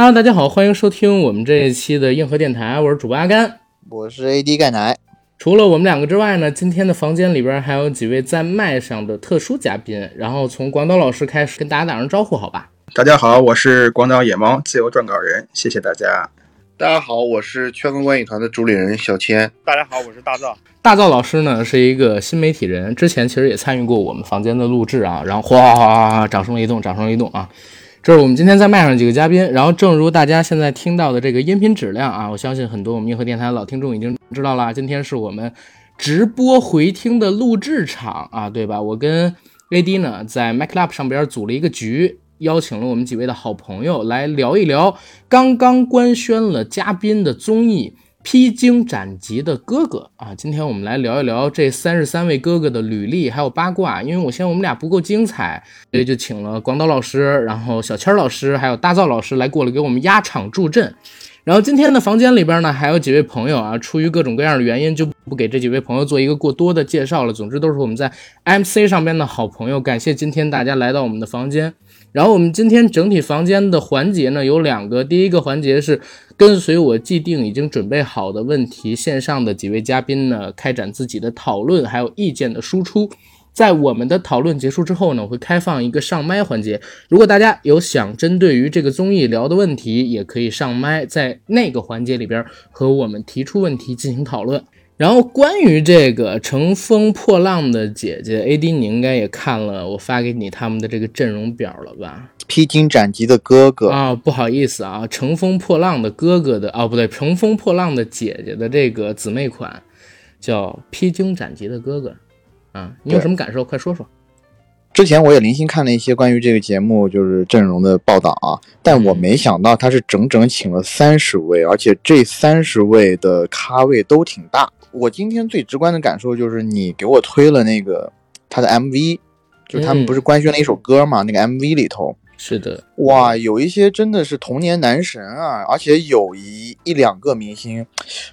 Hello，大家好，欢迎收听我们这一期的硬核电台，我是主播阿甘，我是 AD 钙奶。除了我们两个之外呢，今天的房间里边还有几位在麦上的特殊嘉宾。然后从广岛老师开始跟大家打声招呼，好吧？大家好，我是广岛野猫自由撰稿人，谢谢大家。大家好，我是圈坑观影团的主理人小千。大家好，我是大造。大造老师呢是一个新媒体人，之前其实也参与过我们房间的录制啊。然后哗哗哗哗，掌声雷动，掌声雷动啊！这是我们今天在麦上几个嘉宾。然后正如大家现在听到的这个音频质量啊，我相信很多我们硬核电台的老听众已经知道了。今天是我们直播回听的录制场啊，对吧？我跟 AD 呢在 MacLab 上边组了一个局。邀请了我们几位的好朋友来聊一聊刚刚官宣了嘉宾的综艺《披荆斩棘的哥哥》啊，今天我们来聊一聊这三十三位哥哥的履历还有八卦，因为我嫌我们俩不够精彩，所以就请了广岛老师，然后小千老师还有大造老师来过来给我们压场助阵。然后今天的房间里边呢，还有几位朋友啊，出于各种各样的原因，就不给这几位朋友做一个过多的介绍了。总之都是我们在 MC 上边的好朋友，感谢今天大家来到我们的房间。然后我们今天整体房间的环节呢有两个，第一个环节是跟随我既定已经准备好的问题，线上的几位嘉宾呢开展自己的讨论，还有意见的输出。在我们的讨论结束之后呢，我会开放一个上麦环节，如果大家有想针对于这个综艺聊的问题，也可以上麦，在那个环节里边和我们提出问题进行讨论。然后关于这个乘风破浪的姐姐 AD，你应该也看了我发给你他们的这个阵容表了吧？披荆斩棘的哥哥啊，不好意思啊，乘风破浪的哥哥的哦，不对，乘风破浪的姐姐的这个姊妹款叫披荆斩棘的哥哥啊，你有什么感受？快说说。之前我也零星看了一些关于这个节目就是阵容的报道啊，但我没想到他是整整请了三十位，而且这三十位的咖位都挺大。我今天最直观的感受就是你给我推了那个他的 MV，就他们不是官宣了一首歌嘛？那个 MV 里头是的，哇，有一些真的是童年男神啊，而且有一一两个明星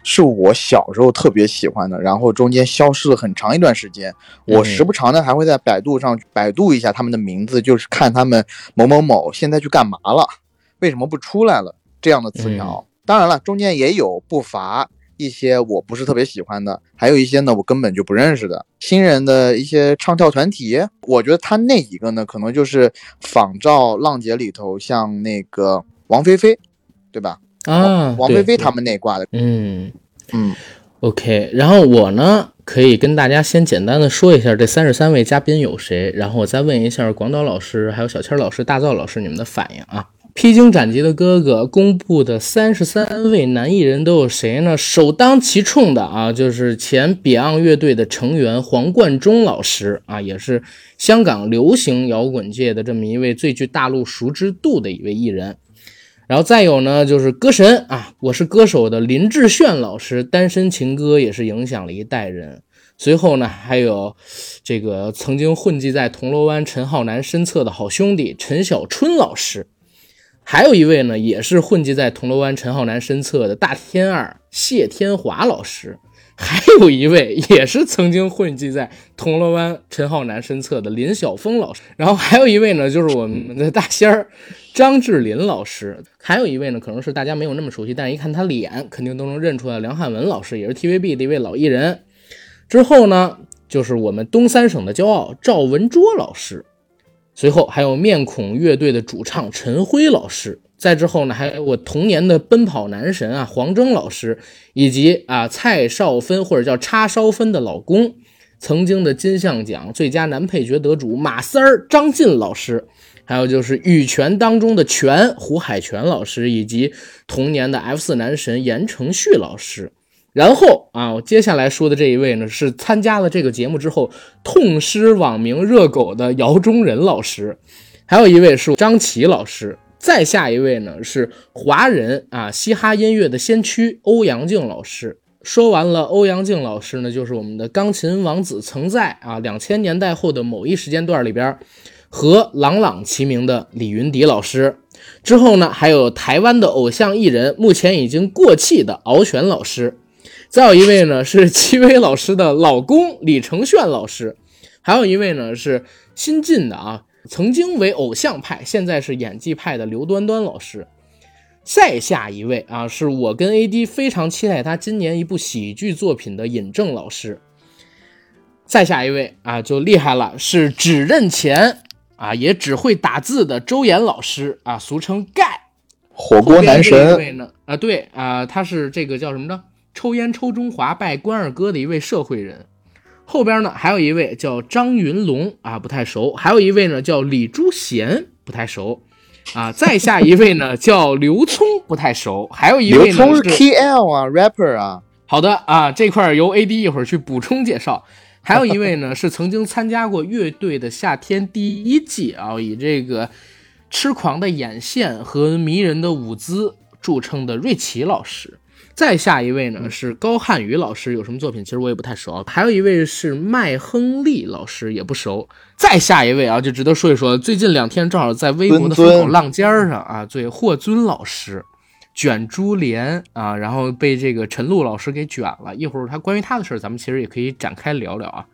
是我小时候特别喜欢的，然后中间消失了很长一段时间，我时不常的还会在百度上百度一下他们的名字，就是看他们某某某现在去干嘛了，为什么不出来了这样的词条。当然了，中间也有不乏。一些我不是特别喜欢的，还有一些呢，我根本就不认识的新人的一些唱跳团体。我觉得他那几个呢，可能就是仿照浪姐里头像那个王菲菲，对吧？啊，王菲菲他们那挂的。嗯嗯，OK。然后我呢，可以跟大家先简单的说一下这三十三位嘉宾有谁，然后我再问一下广岛老师、还有小千老师、大造老师你们的反应啊。披荆斩棘的哥哥公布的三十三位男艺人都有谁呢？首当其冲的啊，就是前 Beyond 乐队的成员黄贯中老师啊，也是香港流行摇滚界的这么一位最具大陆熟知度的一位艺人。然后再有呢，就是歌神啊，我是歌手的林志炫老师，单身情歌也是影响了一代人。随后呢，还有这个曾经混迹在铜锣湾陈浩南身侧的好兄弟陈小春老师。还有一位呢，也是混迹在铜锣湾陈浩南身侧的大天二谢天华老师，还有一位也是曾经混迹在铜锣湾陈浩南身侧的林晓峰老师，然后还有一位呢，就是我们的大仙儿张智霖老师，还有一位呢，可能是大家没有那么熟悉，但是一看他脸，肯定都能认出来，梁汉文老师也是 TVB 的一位老艺人。之后呢，就是我们东三省的骄傲赵文卓老师。随后还有面孔乐队的主唱陈辉老师，再之后呢，还有我童年的奔跑男神啊黄征老师，以及啊蔡少芬或者叫叉烧芬的老公，曾经的金像奖最佳男配角得主马三儿张晋老师，还有就是羽泉当中的泉胡海泉老师，以及童年的 F 四男神言承旭老师。然后啊，我接下来说的这一位呢，是参加了这个节目之后痛失网名热狗的姚中仁老师，还有一位是张琪老师，再下一位呢是华人啊嘻哈音乐的先驱欧阳靖老师。说完了欧阳靖老师呢，就是我们的钢琴王子，曾在啊两千年代后的某一时间段里边和朗朗齐名的李云迪老师。之后呢，还有台湾的偶像艺人，目前已经过气的敖犬老师。再有一位呢是戚薇老师的老公李承铉老师，还有一位呢是新晋的啊，曾经为偶像派，现在是演技派的刘端端老师。再下一位啊，是我跟 AD 非常期待他今年一部喜剧作品的尹正老师。再下一位啊，就厉害了，是只认钱啊，也只会打字的周岩老师啊，俗称盖火锅男神。位呢啊，对啊，他是这个叫什么呢？抽烟抽中华拜关二哥的一位社会人。后边呢还有一位叫张云龙啊，不太熟；还有一位呢叫李朱贤，不太熟啊。再下一位呢叫刘聪，不太熟；还有一位刘聪是 KL 啊，rapper 啊。好的啊，这块由 AD 一会儿去补充介绍。还有一位呢，是曾经参加过《乐队的夏天》第一季啊，以这个痴狂的眼线和迷人的舞姿著称的瑞奇老师。再下一位呢是高瀚宇老师，有什么作品其实我也不太熟。还有一位是麦亨利老师，也不熟。再下一位啊，就值得说一说，最近两天正好在微博的风口浪尖上啊，对霍尊老师。卷珠帘啊，然后被这个陈露老师给卷了。一会儿他关于他的事儿，咱们其实也可以展开聊聊啊。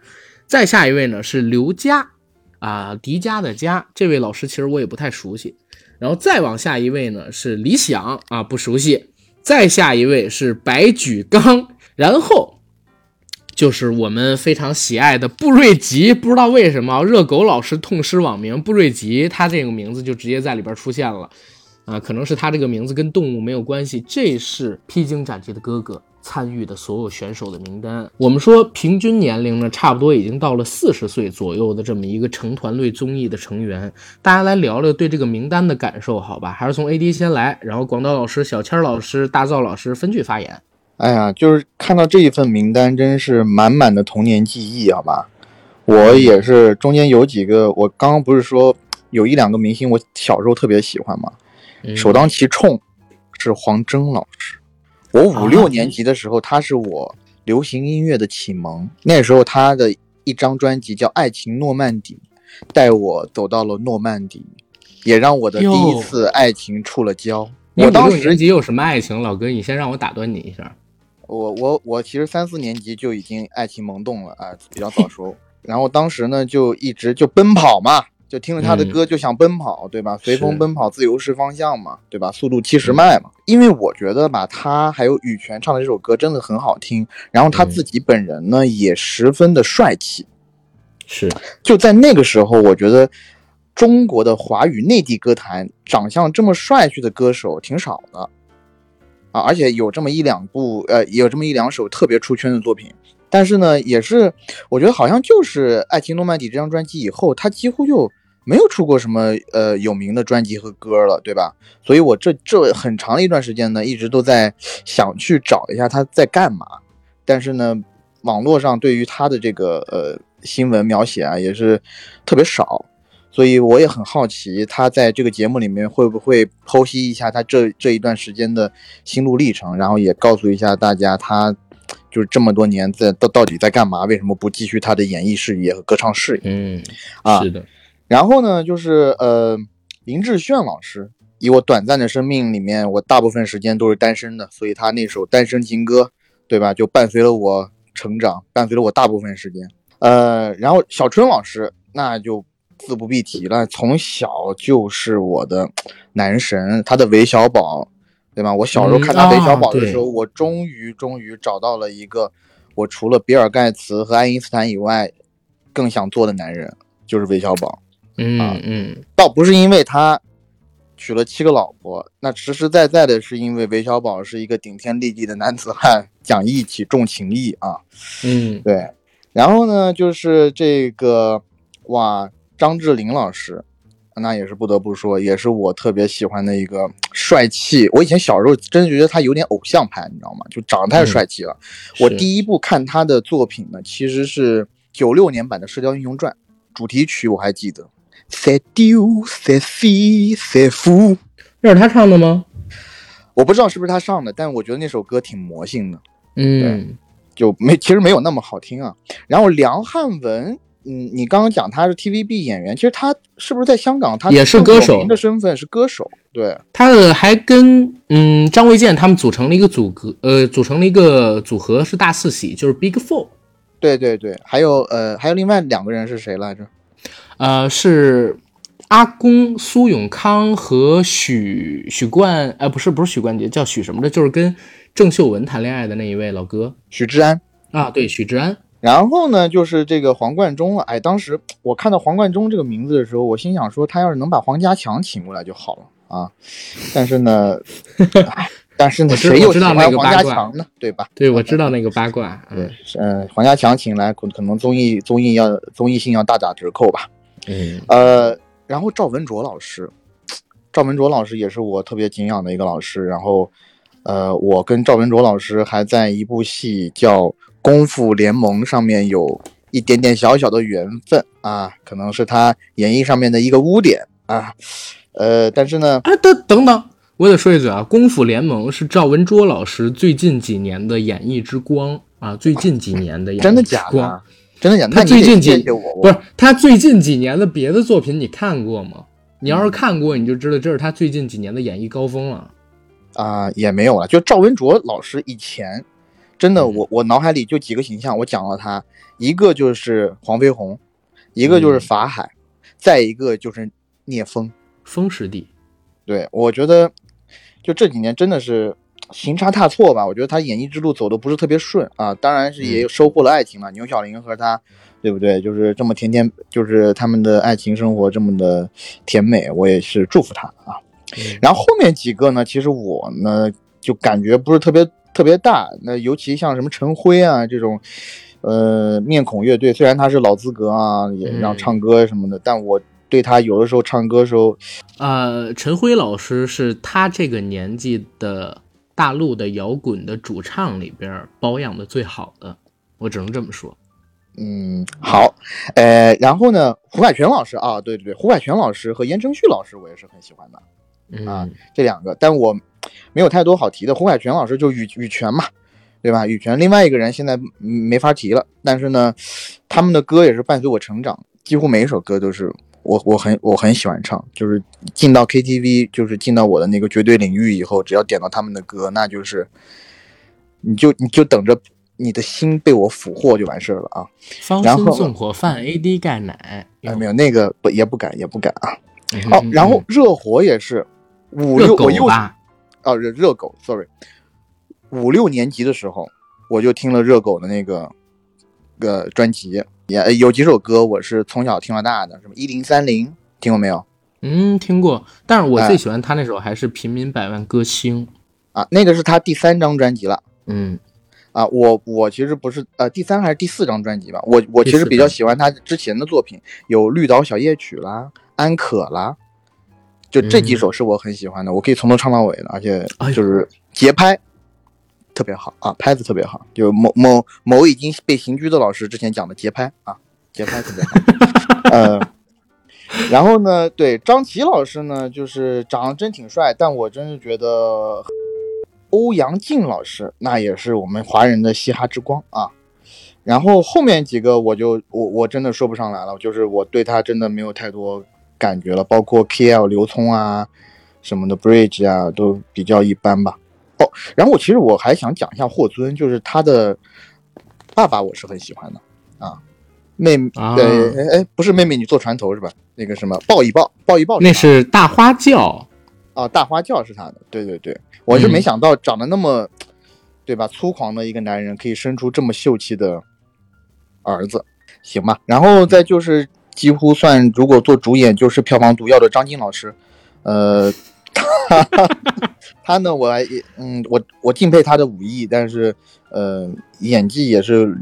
再下一位呢是刘佳啊，迪迦的迦，这位老师其实我也不太熟悉。然后再往下一位呢是李想啊，不熟悉。再下一位是白举纲，然后就是我们非常喜爱的布瑞吉。不知道为什么热狗老师痛失网名布瑞吉，他这个名字就直接在里边出现了。啊，可能是他这个名字跟动物没有关系。这是披荆斩棘的哥哥参与的所有选手的名单。我们说平均年龄呢，差不多已经到了四十岁左右的这么一个成团队综艺的成员。大家来聊聊对这个名单的感受，好吧？还是从 AD 先来，然后广岛老师、小千老师、大造老师分句发言。哎呀，就是看到这一份名单，真是满满的童年记忆，好吧？我也是，中间有几个，我刚刚不是说有一两个明星，我小时候特别喜欢吗？首当其冲是黄征老师。我五六年级的时候，他是我流行音乐的启蒙。那时候他的一张专辑叫《爱情诺曼底》，带我走到了诺曼底，也让我的第一次爱情触了礁。我当时年级有什么爱情？老哥，你先让我打断你一下。我我我其实三四年级就已经爱情萌动了啊，比较早熟。然后当时呢，就一直就奔跑嘛。就听了他的歌就想奔跑，对吧？随风奔跑，自由是方向嘛，对吧？速度七十迈嘛。因为我觉得吧，他还有羽泉唱的这首歌真的很好听，然后他自己本人呢也十分的帅气。是，就在那个时候，我觉得中国的华语内地歌坛长相这么帅气的歌手挺少的啊，而且有这么一两部，呃，有这么一两首特别出圈的作品。但是呢，也是我觉得好像就是《爱情诺曼底》这张专辑以后，他几乎就。没有出过什么呃有名的专辑和歌了，对吧？所以我这这很长的一段时间呢，一直都在想去找一下他在干嘛。但是呢，网络上对于他的这个呃新闻描写啊，也是特别少。所以我也很好奇，他在这个节目里面会不会剖析一下他这这一段时间的心路历程，然后也告诉一下大家，他就是这么多年在到到底在干嘛？为什么不继续他的演艺事业和歌唱事业？嗯，啊，是的。然后呢，就是呃，林志炫老师，以我短暂的生命里面，我大部分时间都是单身的，所以他那首《单身情歌》，对吧，就伴随了我成长，伴随了我大部分时间。呃，然后小春老师，那就自不必提了，从小就是我的男神，他的韦小宝，对吧？我小时候看他韦小宝的时候，我终于终于找到了一个我除了比尔盖茨和爱因斯坦以外更想做的男人，就是韦小宝。嗯嗯，倒不是因为他娶了七个老婆，那实实在在的是因为韦小宝是一个顶天立地的男子汉，讲义气，重情义啊。嗯，对。然后呢，就是这个哇，张智霖老师，那也是不得不说，也是我特别喜欢的一个帅气。我以前小时候真觉得他有点偶像派，你知道吗？就长得太帅气了。我第一部看他的作品呢，其实是九六年版的《射雕英雄传》主题曲，我还记得。赛丢塞西塞夫，那是他唱的吗？我不知道是不是他唱的，但我觉得那首歌挺魔性的。嗯，就没其实没有那么好听啊。然后梁汉文，嗯，你刚刚讲他是 TVB 演员，其实他是不是在香港？他也是歌手的身份是歌手。对，他的还跟嗯张卫健他们组成了一个组合，呃，组成了一个组合是大四喜，就是 Big Four。对对对，还有呃还有另外两个人是谁来着？呃，是阿公苏永康和许许冠，呃，不是不是许冠杰，叫许什么的，就是跟郑秀文谈恋爱的那一位老哥许志安。啊，对，许志安。然后呢，就是这个黄贯中了。哎，当时我看到黄贯中这个名字的时候，我心想说，他要是能把黄家强请过来就好了啊。但是呢，哎 但是谁又道那欢黄个八卦家强呢？对吧？对，我知道那个八卦。对，嗯、黄家强请来，可可能综艺综艺要综艺性要大打折扣吧。嗯呃，然后赵文卓老师，赵文卓老师也是我特别敬仰的一个老师。然后，呃，我跟赵文卓老师还在一部戏叫《功夫联盟》上面有一点点小小的缘分啊，可能是他演绎上面的一个污点啊。呃，但是呢，哎，等等等，我得说一嘴啊，《功夫联盟》是赵文卓老师最近几年的演绎之光啊，最近几年的演绎真的之光假的？真的假的？他最近几不是他最近几年的别的作品你看过吗？你要是看过，你就知道这是他最近几年的演艺高峰了。啊、也没有了。就赵文卓老师以前，真的，嗯我我脑海里就几个形象，我讲了他，一个就是黄飞鸿，一个就是嗯法海，再一个就是聂风。风师弟，对我觉得，就这几年真的是行差踏错吧。我觉得他演艺之路走的不是特别顺啊，当然是也收获了爱情了。牛小玲和他，对不对？就是这么甜甜，就是他们的爱情生活这么的甜美，我也是祝福他啊。嗯然后后面几个呢，其实我呢就感觉不是特别特别大。那尤其像什么陈辉啊这种，呃，面孔乐队，虽然他是老资格啊，也让嗯唱歌什么的，但我对他有的时候唱歌时候，呃，陈辉老师是他这个年纪的大陆的摇滚的主唱里边保养的最好的，我只能这么说。嗯，好，呃，然后呢，胡海泉老师啊，对对对，胡海泉老师和言承旭老师我也是很喜欢的嗯，啊这两个，但我没有太多好提的。胡海泉老师就羽羽泉嘛，对吧？羽泉，另外一个人现在嗯没法提了，但是呢，他们的歌也是伴随我成长，几乎每一首歌都是我我很我很喜欢唱，就是进到 KTV，就是进到我的那个绝对领域以后，只要点到他们的歌，那就是你就你就等着你的心被我俘获就完事儿了啊。方然后心纵火犯 AD 钙奶，哎，没有那个不也不敢也不敢啊。嗯哦，然后热火也是五六我又吧，哦热热狗，sorry，五六年级的时候我就听了热狗的那个个专辑，也有几首歌我是从小听到大的，什么一零三零听过没有嗯，听过，但是我哎最喜欢他那首还是《平民百万歌星》。啊？那个是他第三张专辑了。嗯啊，我我其实不是呃第三还是第四张专辑吧，我我其实比较喜欢他之前的作品，有《绿岛小夜曲》啦，《安可》啦，就这几嗯首是我很喜欢的，我可以从头唱到尾的，而且就是节拍特别好啊，拍子特别好，就某某某已经被刑拘的老师之前讲的节拍啊，节拍特别好，呃。然后呢，对张琪老师呢，就是长得真挺帅，但我真是觉得欧阳靖老师那也是我们华人的嘻哈之光啊。然后后面几个我就我我真的说不上来了，就是我对他真的没有太多感觉了，包括 KL 刘聪啊什么的 Bridge 啊都比较一般吧。哦，然后我其实我还想讲一下霍尊，就是他的爸爸我是很喜欢的啊。妹妹啊对，哎哎，不是妹妹，你坐船头是吧？那个什么抱一抱，抱一抱，那是大花轿。啊，大花轿是他的，对对对，我是没嗯想到长得那么，对吧？粗狂的一个男人可以生出这么秀气的儿子，行吧？然后再就是几乎算如果做主演就是票房毒药的张晋老师，呃，他 他呢，我还嗯，我我敬佩他的武艺，但是呃，演技也是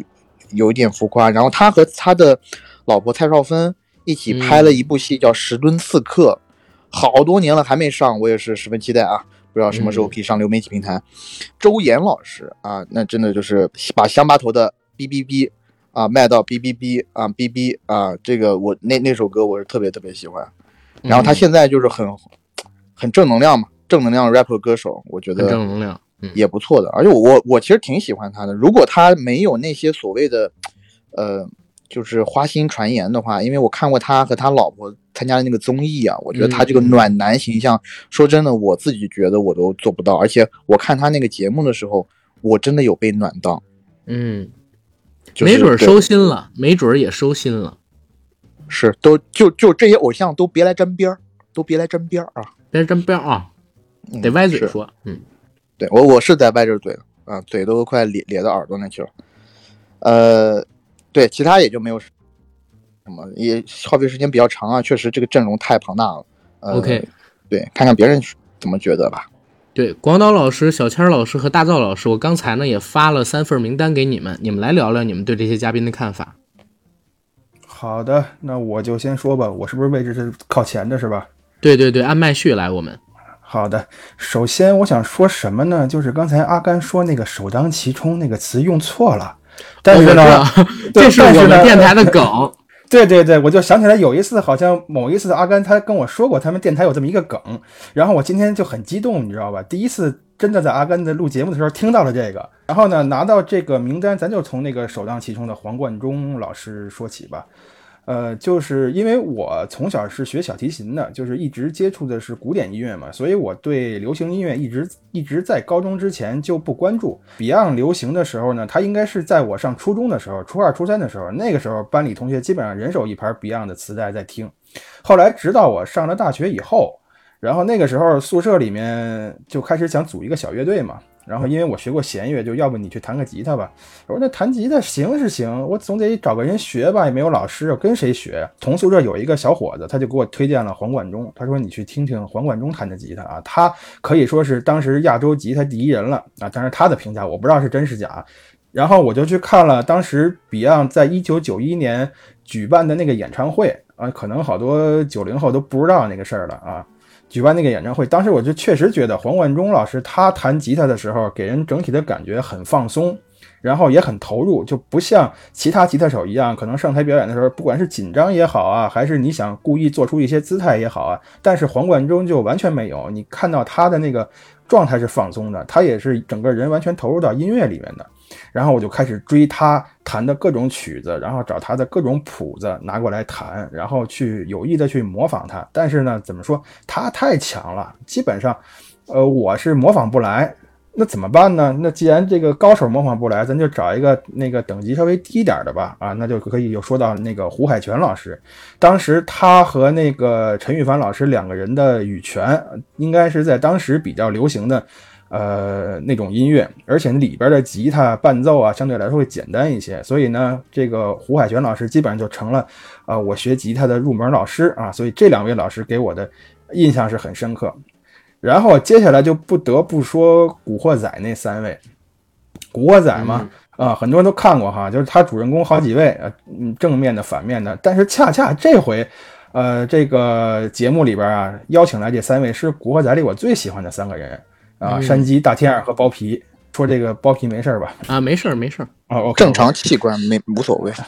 有一点浮夸。然后他和他的老婆蔡少芬一起拍了一部戏叫《十吨刺客》。好多年了还没上，我也是十分期待啊！不知道什么时候可以上流媒体平台。周岩老师啊，那真的就是把乡巴头的哔哔哔啊卖到哔哔哔啊哔哔啊，这个我那那首歌我是特别特别喜欢。然后他嗯现在就是很很正能量嘛，正能量 rapper 歌手，我觉得正能量。嗯，也不错的。而且我我我其实挺喜欢他的。如果他没有那些所谓的呃就是花心传言的话，因为我看过他和他老婆参加的那个综艺啊，我觉得他这个嗯暖男形象，说真的，我自己觉得我都做不到。而且我看他那个节目的时候，我真的有被暖到，嗯，就是没准儿收心了，没准儿也收心了。是都就就这些偶像都别来沾边儿，都别来沾边儿啊！别沾边啊，嗯得歪嘴说。嗯，对我我是在歪着嘴啊，嘴都快咧咧到耳朵那去了。呃，对，其他也就没有什么，也耗费时间比较长啊，确实这个阵容太庞大了。呃、OK，对，看看别人怎么觉得吧。对，广岛老师、小千老师和大灶老师，我刚才呢也发了三份名单给你们，你们来聊聊你们对这些嘉宾的看法。好的，那我就先说吧，我是不是位置是靠前的，是吧？对对对，按麦序来，我们好的，首先我想说什么呢？就是刚才阿甘说那个“首当其冲”那个词用错了，但是呢，这是我们电台的梗。对对对，我就想起来有一次，好像某一次阿甘他跟我说过，他们电台有这么一个梗，然后我今天就很激动，你知道吧？第一次真的在阿甘的录节目的时候听到了这个，然后呢，拿到这个名单，咱就从那个首当其冲的黄贯中老师说起吧。呃，就是因为我从小是学小提琴的，就是一直接触的是古典音乐嘛，所以我对流行音乐一直一直在高中之前就不关注。Beyond 流行的时候呢，它应该是在我上初中的时候，初二、初三的时候，那个时候班里同学基本上人手一盘 Beyond 的磁带在听。后来直到我上了大学以后，然后那个时候宿舍里面就开始想组一个小乐队嘛。然后因为我学过弦乐，就要不你去弹个吉他吧。我说那弹吉他行是行，我总得找个人学吧，也没有老师，跟谁学？同宿舍有一个小伙子，他就给我推荐了黄贯中，他说你去听听黄贯中弹的吉他啊，他可以说是当时亚洲吉他第一人了啊。当然他的评价我不知道是真是假。然后我就去看了当时 Beyond 在一九九一年举办的那个演唱会啊，可能好多九零后都不知道那个事儿了啊。举办那个演唱会，当时我就确实觉得黄贯中老师他弹吉他的时候，给人整体的感觉很放松，然后也很投入，就不像其他吉他手一样，可能上台表演的时候，不管是紧张也好啊，还是你想故意做出一些姿态也好啊，但是黄贯中就完全没有，你看到他的那个状态是放松的，他也是整个人完全投入到音乐里面的。然后我就开始追他弹的各种曲子，然后找他的各种谱子拿过来弹，然后去有意的去模仿他。但是呢，怎么说，他太强了，基本上，呃，我是模仿不来。那怎么办呢？那既然这个高手模仿不来，咱就找一个那个等级稍微低一点的吧。啊，那就可以又说到那个胡海泉老师，当时他和那个陈羽凡老师两个人的羽泉，应该是在当时比较流行的。呃，那种音乐，而且里边的吉他伴奏啊，相对来说会简单一些，所以呢，这个胡海泉老师基本上就成了啊、呃，我学吉他的入门老师啊，所以这两位老师给我的印象是很深刻。然后接下来就不得不说《古惑仔》那三位，《古惑仔》嘛，啊、很多人都看过哈，就是他主人公好几位，呃，嗯，正面的、反面的，但是恰恰这回。呃，这个节目里边啊，邀请来这三位是《古惑仔》里我最喜欢的三个人。啊，山鸡、大天二和包皮，说这个包皮没事吧？啊，没事儿，没事儿。哦正常器官没无所谓。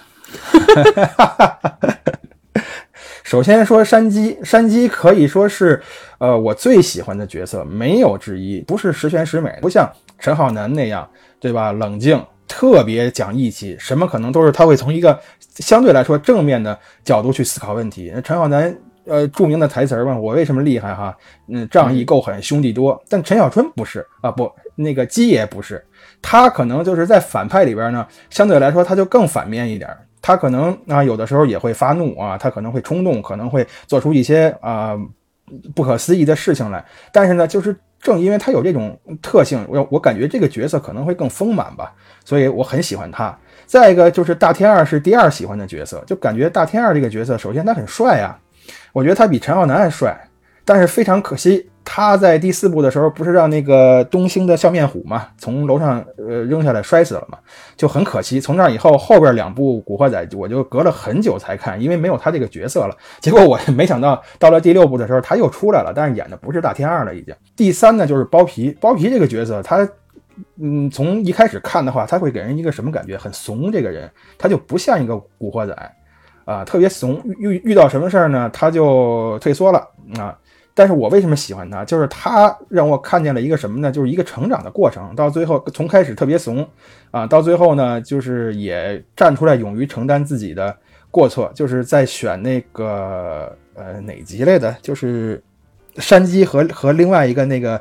首先说山鸡，山鸡可以说是呃我最喜欢的角色，没有之一。不是十全十美，不像陈浩南那样，对吧？冷静，特别讲义气，什么可能都是他会从一个相对来说正面的角度去思考问题。那陈浩南。呃，著名的台词儿嘛，我为什么厉害哈？嗯，仗义够狠，兄弟多。但陈小春不是啊，不，那个鸡爷不是，他可能就是在反派里边呢，相对来说他就更反面一点。他可能啊，有的时候也会发怒啊，他可能会冲动，可能会做出一些啊不可思议的事情来。但是呢，就是正因为他有这种特性，我我感觉这个角色可能会更丰满吧，所以我很喜欢他。再一个就是大天二是第二喜欢的角色，就感觉大天二这个角色，首先他很帅啊。我觉得他比陈浩南还帅，但是非常可惜，他在第四部的时候不是让那个东兴的笑面虎嘛，从楼上呃扔下来摔死了嘛，就很可惜。从那以后，后边两部《古惑仔》我就隔了很久才看，因为没有他这个角色了。结果我没想到，到了第六部的时候他又出来了，但是演的不是大天二了，已经。第三呢，就是包皮，包皮这个角色，他嗯，从一开始看的话，他会给人一个什么感觉？很怂，这个人他就不像一个古惑仔。啊，特别怂，遇遇到什么事儿呢，他就退缩了啊。但是我为什么喜欢他？就是他让我看见了一个什么呢？就是一个成长的过程。到最后，从开始特别怂啊，到最后呢，就是也站出来，勇于承担自己的过错。就是在选那个呃哪集来的？就是山鸡和和另外一个那个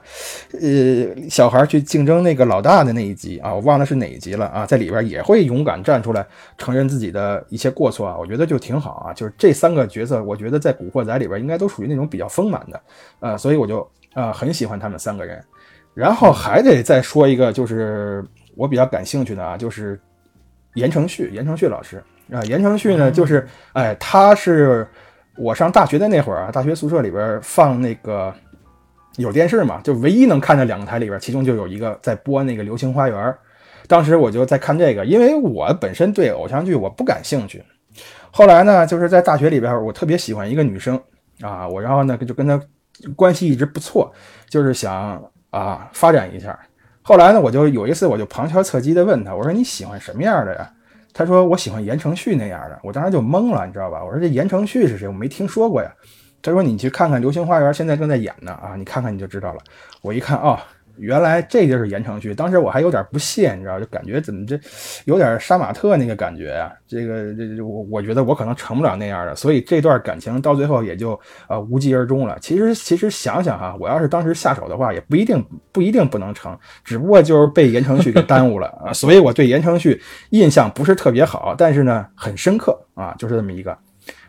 呃小孩去竞争那个老大的那一集啊，我忘了是哪一集了啊，在里边也会勇敢站出来承认自己的一些过错啊，我觉得就挺好啊。就是这三个角色，我觉得在《古惑仔》里边应该都属于那种比较丰满的，呃，所以我就呃很喜欢他们三个人。然后还得再说一个，就是我比较感兴趣的啊，就是言承旭，言承旭老师啊，言承旭呢，就是哎，他是。我上大学的那会儿啊，大学宿舍里边放那个有电视嘛，就唯一能看的两个台里边，其中就有一个在播那个《流星花园》。当时我就在看这个，因为我本身对偶像剧我不感兴趣。后来呢，就是在大学里边，我特别喜欢一个女生啊，我然后呢就跟她关系一直不错，就是想啊发展一下。后来呢，我就有一次我就旁敲侧击的问她，我说你喜欢什么样的呀？他说：“我喜欢言承旭那样的。”我当时就懵了，你知道吧？我说：“这言承旭是谁？我没听说过呀。”他说：“你去看看《流星花园》，现在正在演呢啊，你看看你就知道了。”我一看啊。原来这就是言承旭，当时我还有点不屑，你知道，就感觉怎么这有点杀马特那个感觉呀？这个这我我觉得我可能成不了那样的，所以这段感情到最后也就呃无疾而终了。其实其实想想哈，我要是当时下手的话，也不一定不一定不能成，只不过就是被言承旭给耽误了 啊。所以我对言承旭印象不是特别好，但是呢很深刻啊，就是这么一个。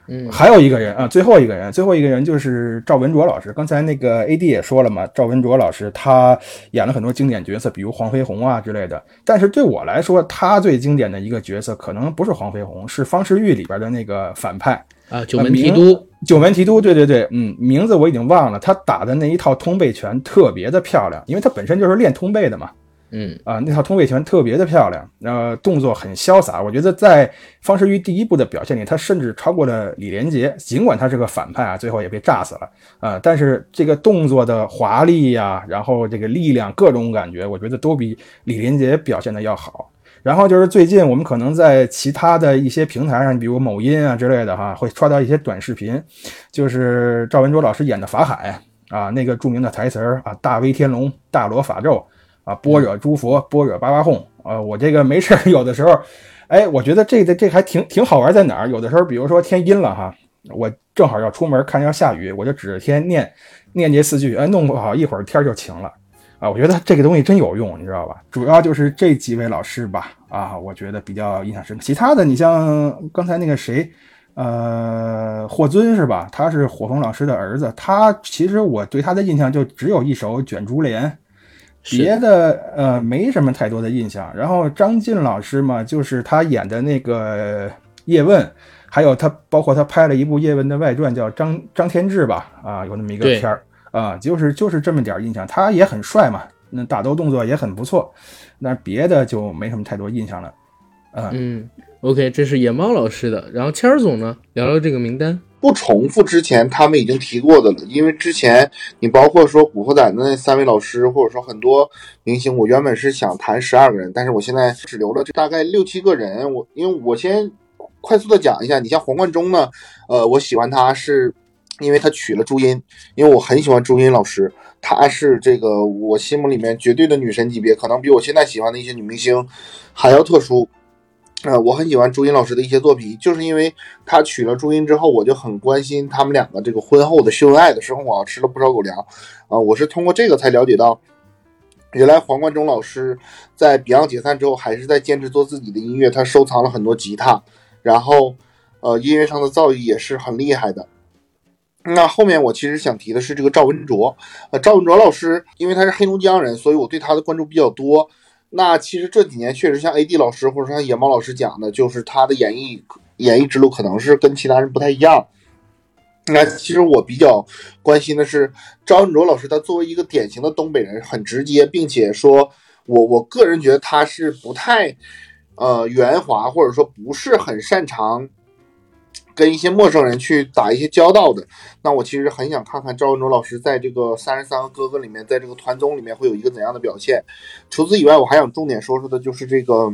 嗯，还有一个人啊，最后一个人，最后一个人就是赵文卓老师。刚才那个 A D 也说了嘛，赵文卓老师他演了很多经典角色，比如黄飞鸿啊之类的。但是对我来说，他最经典的一个角色可能不是黄飞鸿，是方世玉里边的那个反派啊，九门提督。九门提督，对对对，嗯，名字我已经忘了。他打的那一套通背拳特别的漂亮，因为他本身就是练通背的嘛。嗯啊，那套通背拳特别的漂亮，呃，动作很潇洒。我觉得在方世玉第一部的表现里，他甚至超过了李连杰。尽管他是个反派啊，最后也被炸死了啊，但是这个动作的华丽呀，然后这个力量各种感觉，我觉得都比李连杰表现的要好。然后就是最近我们可能在其他的一些平台上，比如某音啊之类的哈，会刷到一些短视频，就是赵文卓老师演的法海啊，那个著名的台词儿啊，大威天龙，大罗法咒。啊，般若诸佛，般若巴巴哄。啊，我这个没事 有的时候，哎，我觉得这个这还挺挺好玩，在哪儿？有的时候，比如说天阴了哈，我正好要出门，看要下雨，我就指着天念念这四句，哎，弄不好一会儿天就晴了。啊，我觉得这个东西真有用，你知道吧？主要就是这几位老师吧，啊，我觉得比较印象深刻。其他的，你像刚才那个谁，呃，霍尊是吧？他是火风老师的儿子，他其实我对他的印象就只有一首《卷珠帘》。别的呃没什么太多的印象，然后张晋老师嘛，就是他演的那个叶问，还有他包括他拍了一部叶问的外传，叫张张天志吧，啊，有那么一个片儿啊，就是就是这么点印象。他也很帅嘛，那打斗动作也很不错，那别的就没什么太多印象了。嗯，OK，这是野猫老师的，然后谦儿总呢，聊聊这个名单。不重复之前他们已经提过的了，因为之前你包括说古惑仔的那三位老师，或者说很多明星，我原本是想谈十二个人，但是我现在只留了大概六七个人。我因为我先快速的讲一下，你像黄贯中呢，呃，我喜欢他是因为他娶了朱茵，因为我很喜欢朱茵老师，她是这个我心目里面绝对的女神级别，可能比我现在喜欢的一些女明星还要特殊。呃，我很喜欢朱茵老师的一些作品，就是因为他娶了朱茵之后，我就很关心他们两个这个婚后的秀恩爱的生活，吃了不少狗粮。啊，我是通过这个才了解到，原来黄贯中老师在 Beyond 解散之后，还是在坚持做自己的音乐。他收藏了很多吉他，然后呃，音乐上的造诣也是很厉害的。那后面我其实想提的是这个赵文卓，呃，赵文卓老师，因为他是黑龙江人，所以我对他的关注比较多。那其实这几年确实像 A D 老师或者说像野猫老师讲的，就是他的演艺演艺之路可能是跟其他人不太一样。那其实我比较关心的是张文卓老师，他作为一个典型的东北人，很直接，并且说我我个人觉得他是不太呃圆滑，或者说不是很擅长。跟一些陌生人去打一些交道的，那我其实很想看看赵文卓老师在这个三十三个哥哥里面，在这个团综里面会有一个怎样的表现。除此以外，我还想重点说说的就是这个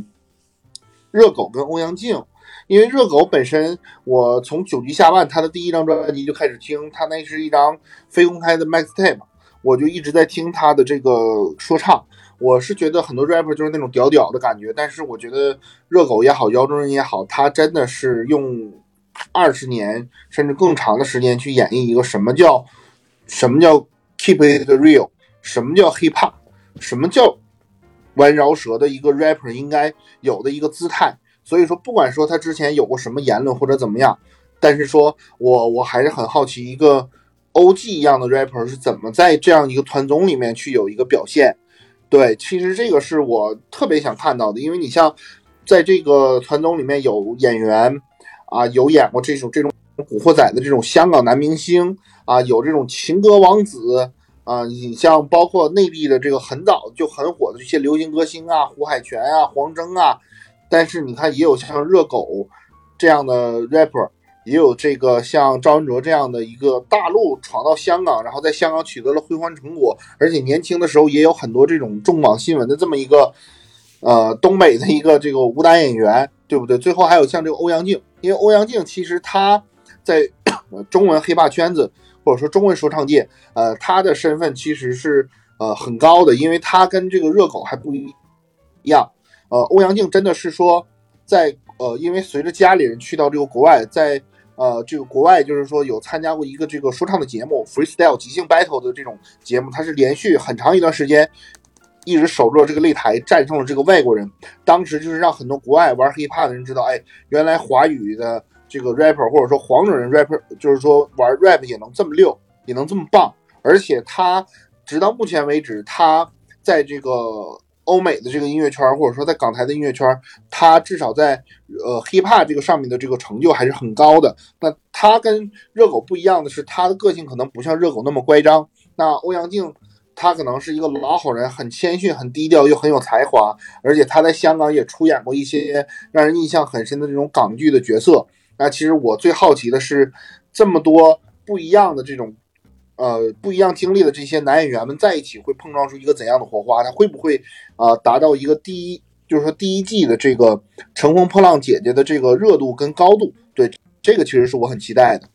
热狗跟欧阳靖，因为热狗本身，我从九局下半他的第一张专辑就开始听，他那是一张非公开的 max tape，我就一直在听他的这个说唱。我是觉得很多 rapper 就是那种屌屌的感觉，但是我觉得热狗也好，姚中人也好，他真的是用。二十年甚至更长的时间去演绎一个什么叫什么叫 keep it real，什么叫 hip hop，什么叫玩饶舌的一个 rapper 应该有的一个姿态。所以说，不管说他之前有过什么言论或者怎么样，但是说我我还是很好奇，一个 OG 一样的 rapper 是怎么在这样一个团综里面去有一个表现。对，其实这个是我特别想看到的，因为你像在这个团综里面有演员啊，有演过这种这种古惑仔的这种香港男明星啊，有这种情歌王子啊，你像包括内地的这个很早就很火的这些流行歌星啊，胡海泉啊，黄征啊。但是你看，也有像热狗这样的 rapper，也有这个像赵文卓这样的一个大陆闯到香港，然后在香港取得了辉煌成果，而且年轻的时候也有很多这种重磅新闻的这么一个呃东北的一个这个武打演员，对不对？最后还有像这个欧阳靖，因为欧阳靖其实他在 中文黑怕圈子或者说中文说唱界，呃，他的身份其实是呃很高的，因为他跟这个热狗还不一样。呃，欧阳靖真的是说，在呃，因为随着家里人去到这个国外，在呃这个国外就是说有参加过一个这个说唱的节目，freestyle 即兴 battle 的这种节目，他是连续很长一段时间一直守住了这个擂台，战胜了这个外国人。当时就是让很多国外玩 hip hop 的人知道，哎，原来华语的这个 rapper 或者说黄种人 rapper，就是说玩 rap 也能这么溜，也能这么棒。而且他直到目前为止，他在这个。欧美的这个音乐圈，或者说在港台的音乐圈，他至少在呃 hiphop 这个上面的这个成就还是很高的。那他跟热狗不一样的是，他的个性可能不像热狗那么乖张。那欧阳靖，他可能是一个老好人，很谦逊、很低调，又很有才华。而且他在香港也出演过一些让人印象很深的这种港剧的角色。那其实我最好奇的是，这么多不一样的这种。呃，不一样经历的这些男演员们在一起会碰撞出一个怎样的火花？他会不会啊达到一个第一，就是说第一季的这个《乘风破浪姐姐》的这个热度跟高度？对，这个其实是我很期待的。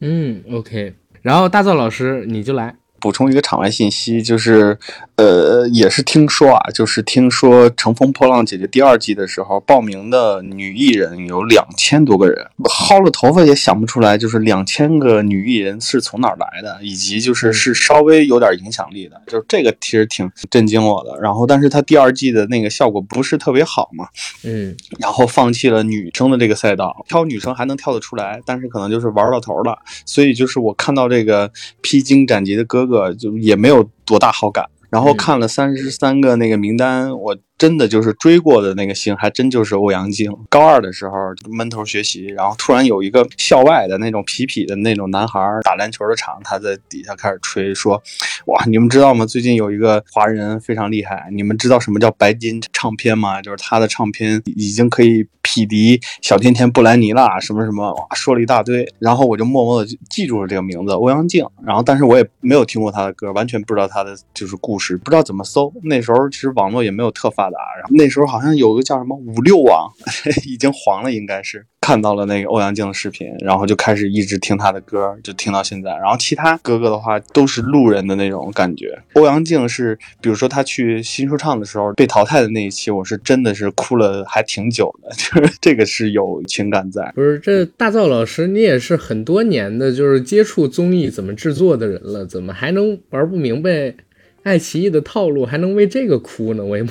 嗯，OK，然后大造老师你就来。补充一个场外信息，就是，呃，也是听说啊，就是听说《乘风破浪姐姐》第二季的时候，报名的女艺人有两千多个人，薅了头发也想不出来，就是两千个女艺人是从哪儿来的，以及就是是稍微有点影响力的，就是这个其实挺震惊我的。然后，但是她第二季的那个效果不是特别好嘛，嗯，然后放弃了女生的这个赛道，挑女生还能挑得出来，但是可能就是玩到头了。所以就是我看到这个披荆斩棘的歌。个就也没有多大好感，然后看了三十三个那个名单，我。真的就是追过的那个星，还真就是欧阳靖。高二的时候闷头学习，然后突然有一个校外的那种痞痞的那种男孩打篮球的场，他在底下开始吹说：“哇，你们知道吗？最近有一个华人非常厉害，你们知道什么叫白金唱片吗？就是他的唱片已经可以匹敌小甜甜布兰妮啦，什么什么，哇，说了一大堆。然后我就默默的记住了这个名字欧阳靖。然后但是我也没有听过他的歌，完全不知道他的就是故事，不知道怎么搜。那时候其实网络也没有特发。然后那时候好像有个叫什么五六网，已经黄了，应该是看到了那个欧阳靖的视频，然后就开始一直听他的歌，就听到现在。然后其他哥哥的话都是路人的那种感觉。欧阳靖是，比如说他去新说唱的时候被淘汰的那一期，我是真的是哭了还挺久的，就是这个是有情感在。不是这大造老师，你也是很多年的就是接触综艺怎么制作的人了，怎么还能玩不明白？爱奇艺的套路还能为这个哭呢？我也，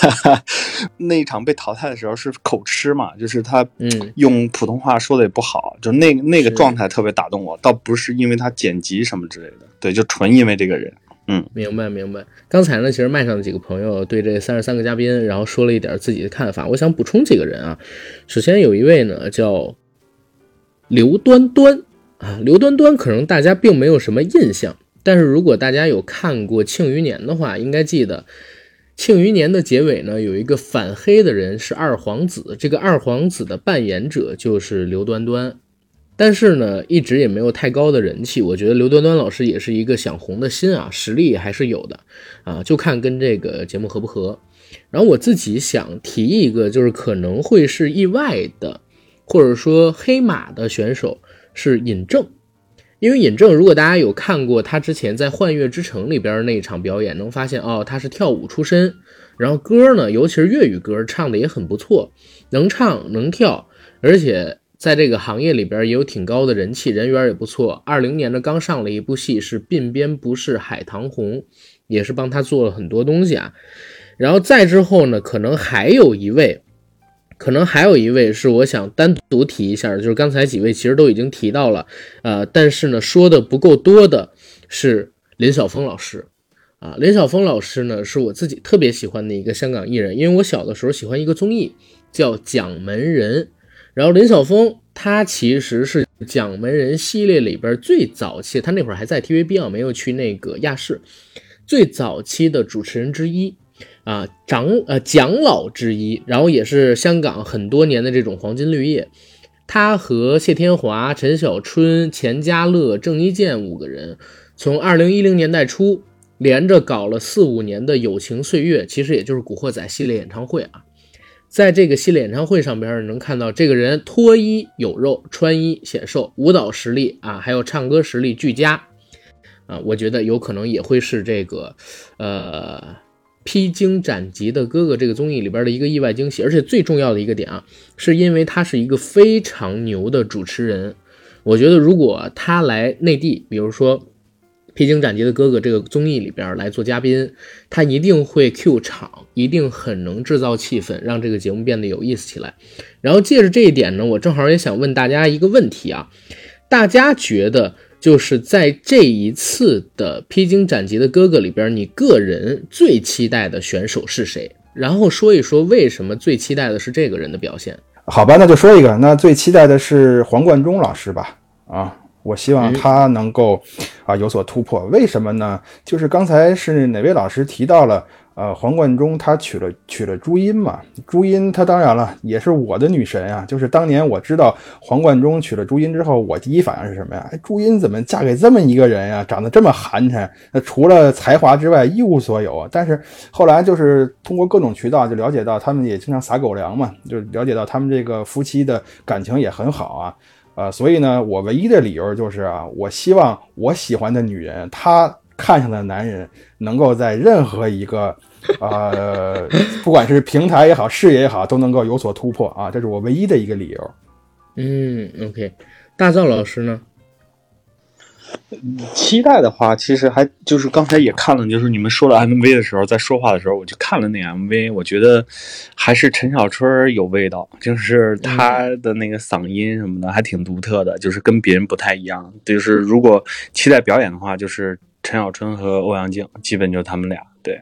那一场被淘汰的时候是口吃嘛，就是他嗯用普通话说的也不好，就那那个状态特别打动我，倒不是因为他剪辑什么之类的，对，就纯因为这个人。嗯，明白明白。刚才呢，其实麦上的几个朋友对这三十三个嘉宾，然后说了一点自己的看法，我想补充几个人啊。首先有一位呢叫刘端端啊，刘端端可能大家并没有什么印象。但是如果大家有看过《庆余年》的话，应该记得《庆余年》的结尾呢，有一个反黑的人是二皇子，这个二皇子的扮演者就是刘端端。但是呢，一直也没有太高的人气。我觉得刘端端老师也是一个想红的心啊，实力还是有的啊，就看跟这个节目合不合。然后我自己想提一个，就是可能会是意外的，或者说黑马的选手是尹正。因为尹正，如果大家有看过他之前在《幻乐之城》里边那一场表演，能发现哦，他是跳舞出身，然后歌呢，尤其是粤语歌唱的也很不错，能唱能跳，而且在这个行业里边也有挺高的人气，人缘也不错。二零年呢，刚上了一部戏是《鬓边不是海棠红》，也是帮他做了很多东西啊。然后再之后呢，可能还有一位，可能还有一位是我想单独提一下，就是刚才几位其实都已经提到了，呃，但是呢说的不够多的是林晓峰老师。啊，林晓峰老师呢，是我自己特别喜欢的一个香港艺人，因为我小的时候喜欢一个综艺叫《蒋门人》，然后林晓峰他其实是《蒋门人》系列里边最早期，他那会儿还在 TVB 啊，没有去那个亚视，最早期的主持人之一啊，长呃蒋老之一，然后也是香港很多年的这种黄金绿叶，他和谢天华、陈小春、钱嘉乐、郑伊健五个人，从二零一零年代初。连着搞了四五年的友情岁月，其实也就是《古惑仔》系列演唱会啊。在这个系列演唱会上边，能看到这个人脱衣有肉，穿衣显瘦，舞蹈实力啊，还有唱歌实力俱佳啊。我觉得有可能也会是这个，呃，披荆斩棘的哥哥这个综艺里边的一个意外惊喜。而且最重要的一个点啊，是因为他是一个非常牛的主持人。我觉得如果他来内地，比如说。披荆斩棘的哥哥这个综艺里边来做嘉宾，他一定会 Q 场，一定很能制造气氛，让这个节目变得有意思起来。然后借着这一点呢，我正好也想问大家一个问题啊，大家觉得就是在这一次的披荆斩棘的哥哥里边，你个人最期待的选手是谁？然后说一说为什么最期待的是这个人的表现？好吧，那就说一个，那最期待的是黄贯中老师吧，啊。我希望他能够啊有所突破，为什么呢？就是刚才是哪位老师提到了，呃，黄贯中他娶了娶了朱茵嘛？朱茵她当然了，也是我的女神啊。就是当年我知道黄贯中娶了朱茵之后，我第一反应是什么呀？朱茵怎么嫁给这么一个人呀？长得这么寒碜，那除了才华之外一无所有。但是后来就是通过各种渠道就了解到，他们也经常撒狗粮嘛，就了解到他们这个夫妻的感情也很好啊。啊，所以呢，我唯一的理由就是啊，我希望我喜欢的女人，她看上的男人，能够在任何一个，呃，不管是平台也好，事业也好，都能够有所突破啊，这是我唯一的一个理由。嗯，OK，大赵老师呢？期待的话，其实还就是刚才也看了，就是你们说了 MV 的时候，在说话的时候，我就看了那 MV。我觉得还是陈小春有味道，就是他的那个嗓音什么的还挺独特的，就是跟别人不太一样。就是如果期待表演的话，就是陈小春和欧阳靖，基本就他们俩。对，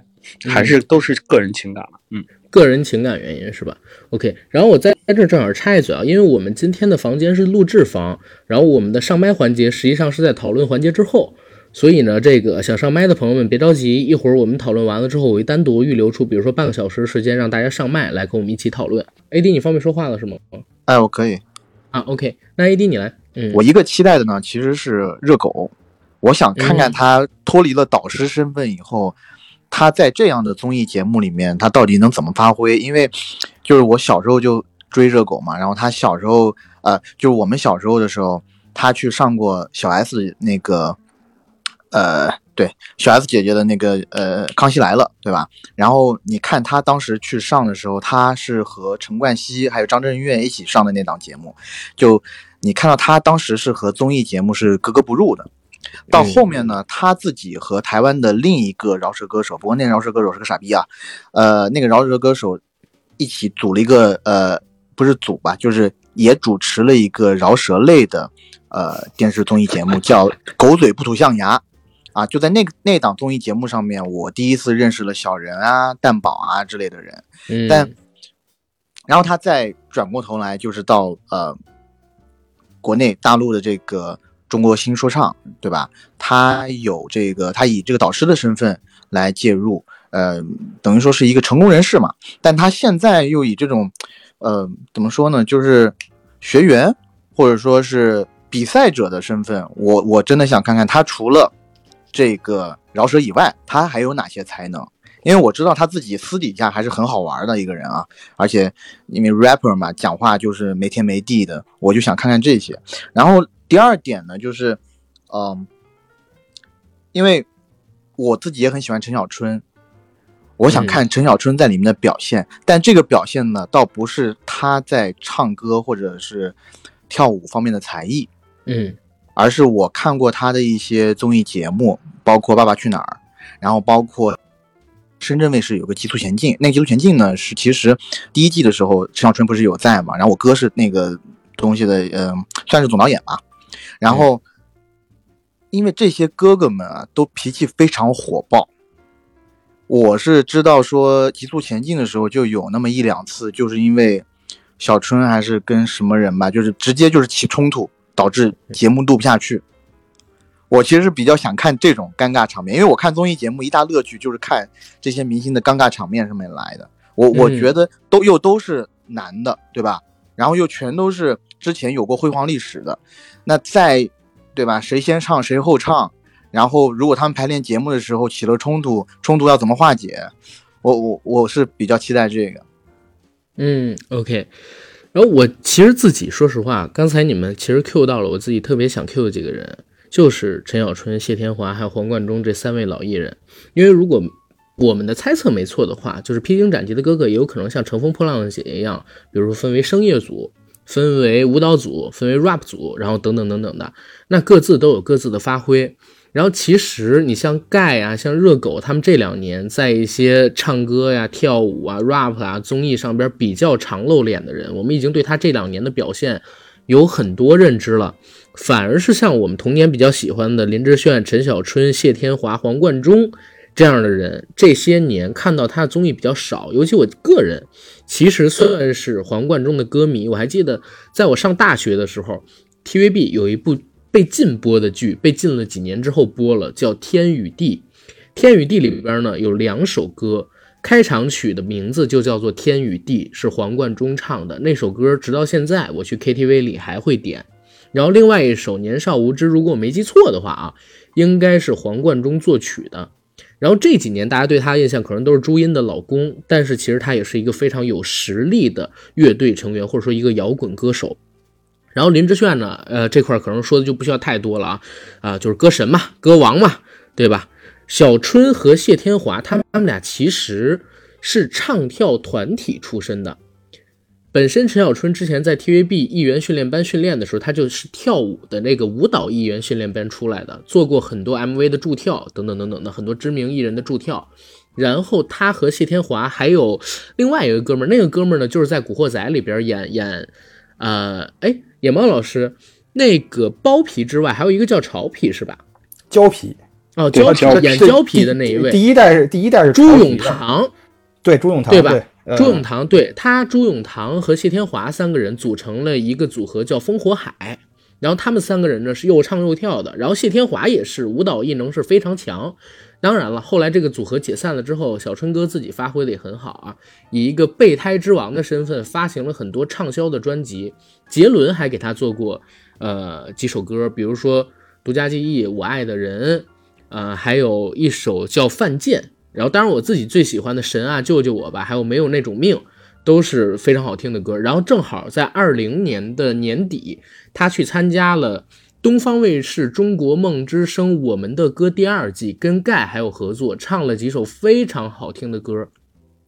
还是都是个人情感了。嗯。个人情感原因是吧？OK，然后我在在这正好插一嘴啊，因为我们今天的房间是录制房，然后我们的上麦环节实际上是在讨论环节之后，所以呢，这个想上麦的朋友们别着急，一会儿我们讨论完了之后，我会单独预留出，比如说半个小时时间让大家上麦来跟我们一起讨论。AD，你方便说话了是吗？哎，我可以啊。OK，那 AD 你来。嗯，我一个期待的呢，其实是热狗，我想看看他脱离了导师身份以后。他在这样的综艺节目里面，他到底能怎么发挥？因为，就是我小时候就追热狗嘛，然后他小时候，呃，就是我们小时候的时候，他去上过小 S 那个，呃，对，小 S 姐姐的那个，呃，康熙来了，对吧？然后你看他当时去上的时候，他是和陈冠希还有张震岳一起上的那档节目，就你看到他当时是和综艺节目是格格不入的。到后面呢，他自己和台湾的另一个饶舌歌手，不过那个饶舌歌手是个傻逼啊，呃，那个饶舌歌手一起组了一个呃，不是组吧，就是也主持了一个饶舌类的呃电视综艺节目，叫 《狗嘴不吐象牙》啊，就在那个那档综艺节目上面，我第一次认识了小人啊、蛋宝啊之类的人，但然后他再转过头来，就是到呃国内大陆的这个。中国新说唱，对吧？他有这个，他以这个导师的身份来介入，呃，等于说是一个成功人士嘛。但他现在又以这种，呃，怎么说呢？就是学员或者说是比赛者的身份，我我真的想看看他除了这个饶舌以外，他还有哪些才能？因为我知道他自己私底下还是很好玩的一个人啊，而且因为 rapper 嘛，讲话就是没天没地的，我就想看看这些，然后。第二点呢，就是，嗯，因为我自己也很喜欢陈小春，我想看陈小春在里面的表现。但这个表现呢，倒不是他在唱歌或者是跳舞方面的才艺，嗯而是我看过他的一些综艺节目，包括《爸爸去哪儿》，然后包括深圳卫视有个《极速前进》，那个《极速前进》呢是其实第一季的时候陈小春不是有在嘛，然后我哥是那个东西的，嗯、算是总导演吧。然后，因为这些哥哥们啊都脾气非常火爆，我是知道说《极速前进》的时候就有那么一两次，就是因为小春还是跟什么人吧，就是直接就是起冲突，导致节目录不下去。我其实是比较想看这种尴尬场面，因为我看综艺节目一大乐趣就是看这些明星的尴尬场面上面来的。我我嗯觉得都又都是男的，对吧？然后又全都是之前有过辉煌历史的，那再对吧？谁先唱谁后唱，然后如果他们排练节目的时候起了冲突，冲突要怎么化解？我我我是比较期待这个。嗯，OK。然后我其实自己说实话，刚才你们其实 Q 到了我自己特别想 Q 的几个人，就是陈小春、谢天华还有黄贯中这三位老艺人。因为如果我们的猜测没错的话，就是披荆斩棘的哥哥也有可能像乘风破浪的姐姐一样，比如说分为声乐组、分为舞蹈组、分为 rap 组，然后等等等等的，那各自都有各自的发挥。然后其实你像盖啊，像热狗，他们这两年在一些唱歌呀、跳舞啊、rap 啊综艺上边比较常露脸的人，我们已经对他这两年的表现有很多认知了。反而是像我们童年比较喜欢的林志炫、陈小春、谢天华、黄贯中这样的人，这些年看到他的综艺比较少。尤其我个人其实算是黄贯中的歌迷，我还记得在我上大学的时候，TVB 有一部被禁播的剧，被禁了几年之后播了，叫《天与地》。《天与地》里边呢有两首歌，开场曲的名字就叫做《天与地》，是黄贯中唱的。那首歌直到现在我去 KTV 里还会点。然后另外一首《年少无知》，如果我没记错的话啊，应该是黄贯中作曲的。然后这几年大家对他的印象可能都是朱茵的老公，但是其实他也是一个非常有实力的乐队成员，或者说一个摇滚歌手。然后林志炫呢，呃，这块可能说的就不需要太多了啊，啊、就是歌神嘛，歌王嘛，对吧？小春和谢天华，他们他们俩其实是唱跳团体出身的。本身陈小春之前在 TVB 艺员训练班训练的时候，他就是跳舞的那个舞蹈艺员训练班出来的，做过很多 MV 的助跳等等等等的很多知名艺人的助跳。然后他和谢天华还有另外一个哥们儿，那个哥们儿呢就是在《古惑仔》里边演演，呃，哎，野猫老师那个包皮之外，还有一个叫潮皮是吧？胶皮，哦，胶皮演胶皮的那一位，第一代是第一代是朱永潮皮的，堂。对朱永棠对吧朱永堂对他，朱永堂和谢天华三个人组成了一个组合，叫烽火海。然后他们三个人呢是又唱又跳的，然后谢天华也是舞蹈艺能是非常强。当然了，后来这个组合解散了之后，小春哥自己发挥的也很好啊，以一个备胎之王的身份发行了很多畅销的专辑。杰伦还给他做过呃几首歌，比如说《独家记忆》《我爱的人》，呃，还有一首叫《犯贱》。然后，当然我自己最喜欢的《神啊救救我吧》，还有没有那种命，都是非常好听的歌。然后正好在二零年的年底，他去参加了东方卫视《中国梦之声》我们的歌第二季，跟盖还有合作，唱了几首非常好听的歌。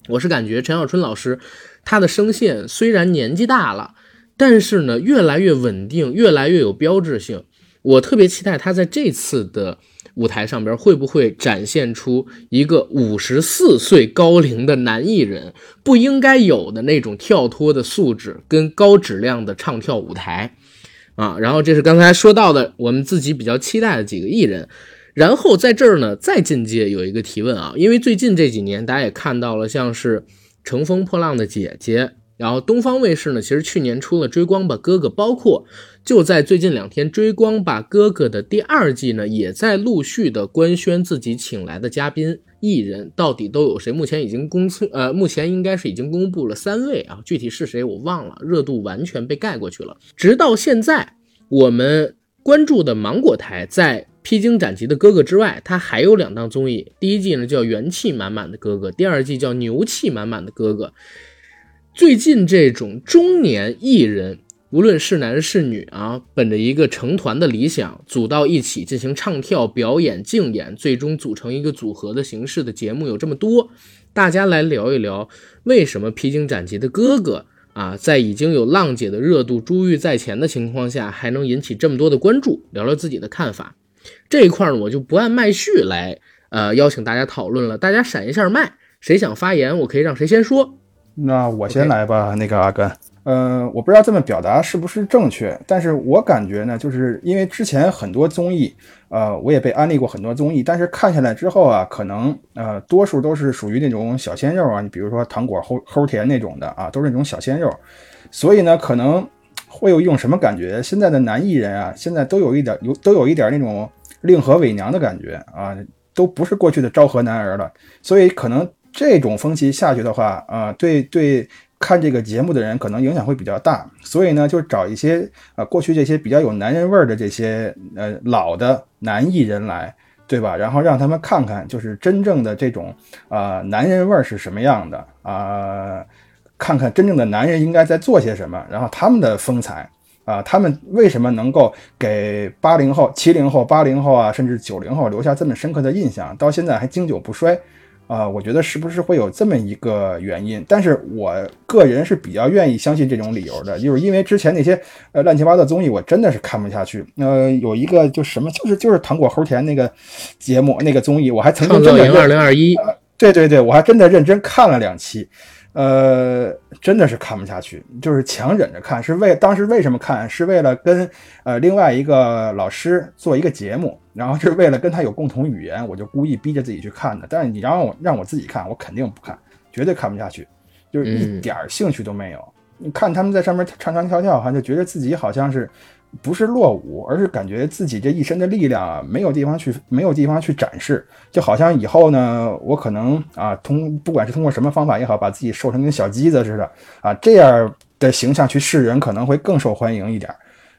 我是感觉陈小春老师他的声线虽然年纪大了，但是呢越来越稳定，越来越有标志性。我特别期待他在这次的舞台上边会不会展现出一个五十四岁高龄的男艺人不应该有的那种跳脱的素质跟高质量的唱跳舞台啊。然后这是刚才说到的我们自己比较期待的几个艺人。然后在这儿呢，再进阶有一个提问啊，因为最近这几年大家也看到了，像是《乘风破浪的姐姐》，然后东方卫视呢，其实去年出了《追光吧哥哥》，包括就在最近两天，《追光吧哥哥》的第二季呢，也在陆续的官宣自己请来的嘉宾艺人到底都有谁。目前已经公测，呃，目前应该是已经公布了三位啊，具体是谁我忘了，热度完全被盖过去了。直到现在，我们关注的芒果台在。披荆斩棘的哥哥之外，他还有两档综艺。第一季呢叫元气满满的哥哥，第二季叫牛气满满的哥哥。最近这种中年艺人，无论是男是女啊，本着一个成团的理想，组到一起进行唱跳、表演、竞演，最终组成一个组合的形式的节目有这么多。大家来聊一聊，为什么披荆斩棘的哥哥啊，在已经有浪姐的热度、珠玉在前的情况下，还能引起这么多的关注，聊聊自己的看法。这一块呢，我就不按麦序来，呃，邀请大家讨论了。大家闪一下麦，谁想发言，我可以让谁先说。那我先来吧，那个阿甘。嗯，我不知道这么表达是不是正确，但是我感觉呢，就是因为之前很多综艺，呃，我也被安利过很多综艺，但是看下来之后啊，可能呃，多数都是属于那种小鲜肉啊，你比如说糖果齁齁甜那种的啊，都是那种小鲜肉，所以呢，可能会有一种什么感觉？现在的男艺人啊，现在都有一点有都有一点那种令和伪娘的感觉啊，都不是过去的昭和男儿了，所以可能这种风气下去的话啊，对对。看这个节目的人可能影响会比较大，所以呢，就找一些呃过去这些比较有男人味儿的这些呃老的男艺人来，对吧？然后让他们看看，就是真正的这种啊男人味儿是什么样的啊，看看真正的男人应该在做些什么，然后他们的风采啊，他们为什么能够给八零后、七零后、八零后啊，甚至九零后留下这么深刻的印象，到现在还经久不衰。啊，我觉得是不是会有这么一个原因？但是我个人是比较愿意相信这种理由的，就是因为之前那些呃乱七八糟综艺，我真的是看不下去。呃，有一个就什么，就是就是糖果齁甜那个节目那个综艺，我还曾经真的二零二一，对对对，我还真的认真看了两期。呃，真的是看不下去，就是强忍着看。是为当时为什么看？是为了跟呃另外一个老师做一个节目，然后是为了跟他有共同语言，我就故意逼着自己去看的。但是你让我让我自己看，我肯定不看，绝对看不下去，就是一点兴趣都没有。你看他们在上面唱唱跳跳，哈，就觉得自己好像是。不是落伍，而是感觉自己这一身的力量啊，没有地方去，没有地方去展示，就好像以后呢，我可能啊，通不管是通过什么方法也好，把自己瘦成跟小鸡子似的啊，这样的形象去示人，可能会更受欢迎一点。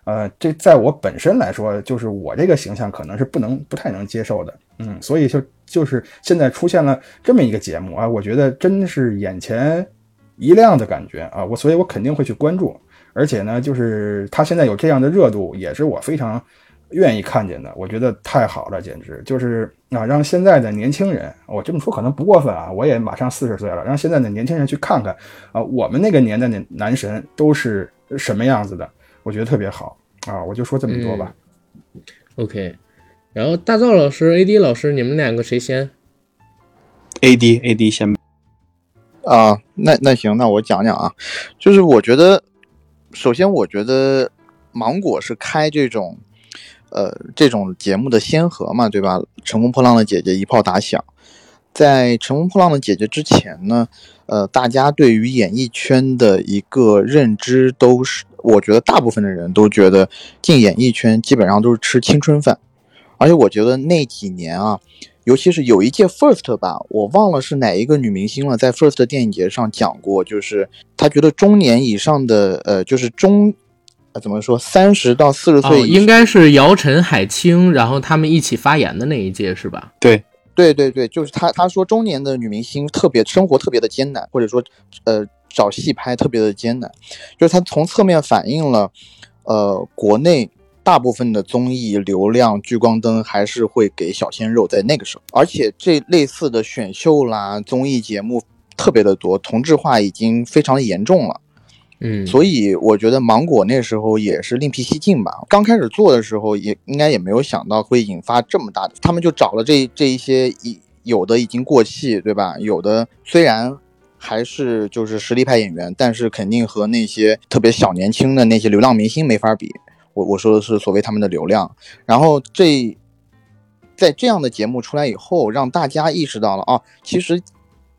呃，这在我本身来说，就是我这个形象可能是不能不太能接受的，嗯，所以就就是现在出现了这么一个节目啊，我觉得真是眼前一亮的感觉啊，我所以，我肯定会去关注。而且呢，就是他现在有这样的热度，也是我非常愿意看见的。我觉得太好了，简直就是啊，让现在的年轻人，我这么说可能不过分啊。我也马上四十岁了，让现在的年轻人去看看啊，我们那个年代的男神都是什么样子的，我觉得特别好啊。我就说这么多吧。OK，然后大赵老师、AD 老师，你们两个谁先？AD，AD 先。啊，那那行，那我讲讲啊，就是我觉得。首先，我觉得芒果是开这种，呃，这种节目的先河嘛，对吧？乘风破浪的姐姐一炮打响，在乘风破浪的姐姐之前呢，呃，大家对于演艺圈的一个认知都是，我觉得大部分的人都觉得进演艺圈基本上都是吃青春饭，而且我觉得那几年啊。尤其是有一届 First 吧，我忘了是哪一个女明星了，在 First 电影节上讲过，就是她觉得中年以上的，呃，就是中，呃，怎么说，三十到四十岁，应该是姚晨、海清，然后他们一起发言的那一届是吧？对，对对对，就是她，她说中年的女明星特别生活特别的艰难，或者说，呃，找戏拍特别的艰难，就是她从侧面反映了，呃，国内。大部分的综艺流量聚光灯还是会给小鲜肉，在那个时候，而且这类似的选秀啦、综艺节目特别的多，同质化已经非常的严重了。嗯，所以我觉得芒果那时候也是另辟蹊径吧。刚开始做的时候，也应该也没有想到会引发这么大的，他们就找了这这一些已有的已经过气，对吧？有的虽然还是就是实力派演员，但是肯定和那些特别小年轻的那些流量明星没法比。我我说的是所谓他们的流量，然后这在这样的节目出来以后，让大家意识到了啊，其实，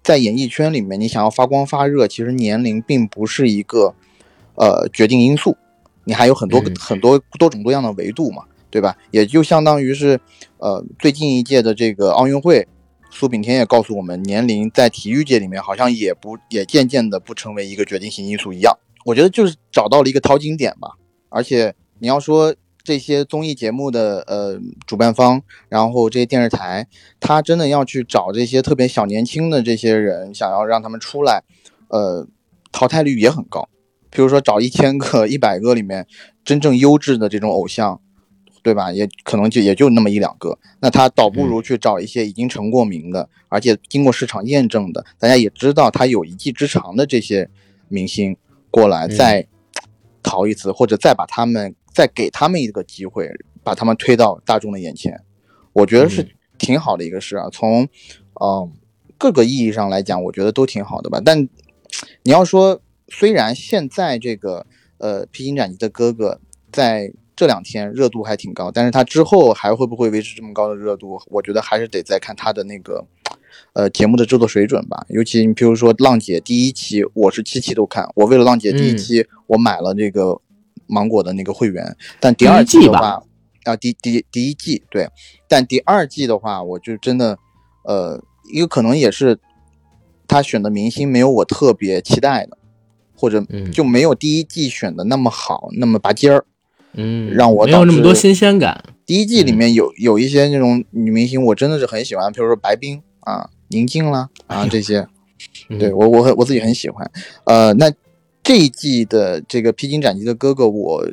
在演艺圈里面，你想要发光发热，其实年龄并不是一个呃决定因素，你还有很多很多多种多样的维度嘛，对吧？也就相当于是呃最近一届的这个奥运会，苏炳添也告诉我们，年龄在体育界里面好像也不也渐渐的不成为一个决定性因素一样。我觉得就是找到了一个淘金点吧，而且。你要说这些综艺节目的呃主办方，然后这些电视台，他真的要去找这些特别小年轻的这些人，想要让他们出来，呃，淘汰率也很高。比如说找一千个、一百个里面真正优质的这种偶像，对吧？也可能就也就那么一两个。那他倒不如去找一些已经成过名的，而且经过市场验证的，大家也知道他有一技之长的这些明星。过来，嗯再淘一次，或者再把他们再给他们一个机会，把他们推到大众的眼前，我觉得是嗯挺好的一个事啊。从嗯、呃各个意义上来讲，我觉得都挺好的吧。但你要说，虽然现在这个呃《披荆斩棘的哥哥》在这两天热度还挺高，但是他之后还会不会维持这么高的热度？我觉得还是得再看他的那个呃节目的制作水准吧。尤其你比如说浪姐第一期，我是七期都看，我为了浪姐第一嗯期，我买了这个芒果的那个会员，但第二季的话，啊第第第一季对，但第二季的话，我就真的呃，一个可能也是他选的明星没有我特别期待的，或者嗯。就没有第一季选的那么好，那么拔尖儿。嗯，让我没有那么多新鲜感。第一季里嗯。面有有一些那种女明星，我真的是很喜欢，比如说白冰啊、宁静啦啊这些，嗯。对我我很我自己很喜欢。呃，那这一季的这个披荆斩棘的哥哥，我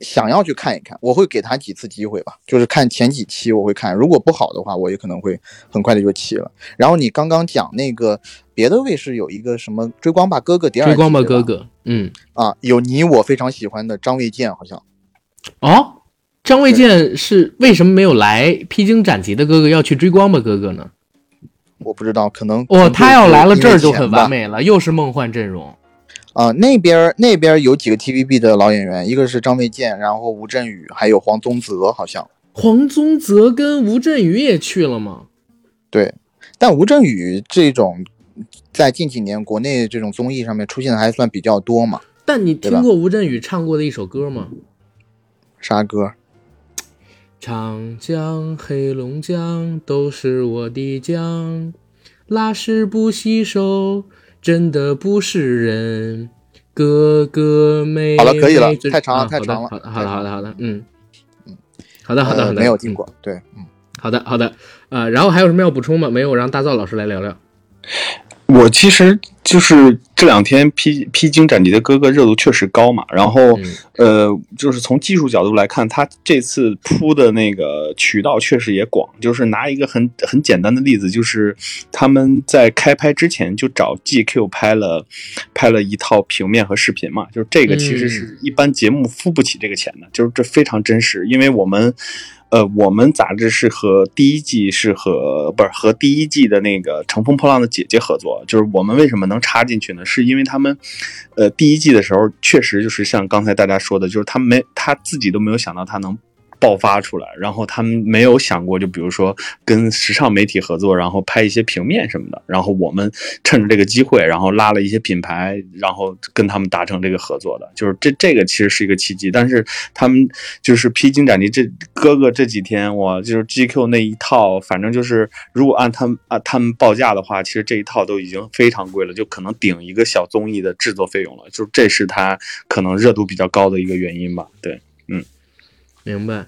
想要去看一看，我会给他几次机会吧，就是看前几期我会看，如果不好的话，我也可能会很快的就弃了。然后你刚刚讲那个别的卫视有一个什么《追光吧哥哥》第二季，追光吧哥哥，嗯，啊，有你我非常喜欢的张卫健，好像哦，张卫健是为什么没有来《披荆斩棘的哥哥》，要去追光吧哥哥呢？我不知道，可能哦，他要来了，这儿就很完。美了，又是梦幻阵容。啊、那边儿那边儿有几个 TVB 的老演员，一个是张卫健，然后吴镇宇，还有黄宗泽，好像黄宗泽跟吴镇宇也去了吗？对。但吴镇宇这种在近几年国内这种综艺上面出现的还算比较多嘛。但你听过吴镇宇唱过的一首歌吗？啥歌？长江、黑龙江都是我的江，拉屎不洗手，真的不是人。哥哥妹妹好了可以了太长了啊太长了好的，好的，好的，好的，嗯嗯，好的，好的，呃好的，嗯没有听过。对，嗯。好的，好的，呃，然后还有什么要补充吗？没有，让大灶老师来聊聊。我其实就是这两天披披荆斩棘的哥哥热度确实高嘛，然后、嗯呃，就是从技术角度来看，他这次铺的那个渠道确实也广。就是拿一个很很简单的例子，就是他们在开拍之前就找 GQ 拍了拍了一套平面和视频嘛，就是这个其实是一般节目付不起这个钱的，就是这非常真实，因为我们。呃，我们杂志是和第一季是和不是和第一季的那个《乘风破浪的姐姐》合作，就是我们为什么能插进去呢？是因为他们，呃，第一季的时候确实就是像刚才大家说的，就是他没他自己都没有想到他能爆发出来，然后他们没有想过，就比如说跟时尚媒体合作，然后拍一些平面什么的，然后我们趁着这个机会，然后拉了一些品牌，然后跟他们达成这个合作的，就是这这个其实是一个契机，但是他们就是披荆斩棘这哥哥这几天，我就是 GQ 那一套，反正就是如果按他们按他们报价的话，其实这一套都已经非常贵了，就可能顶一个小综艺的制作费用了，就是这是他可能热度比较高的一个原因吧，对。嗯明白，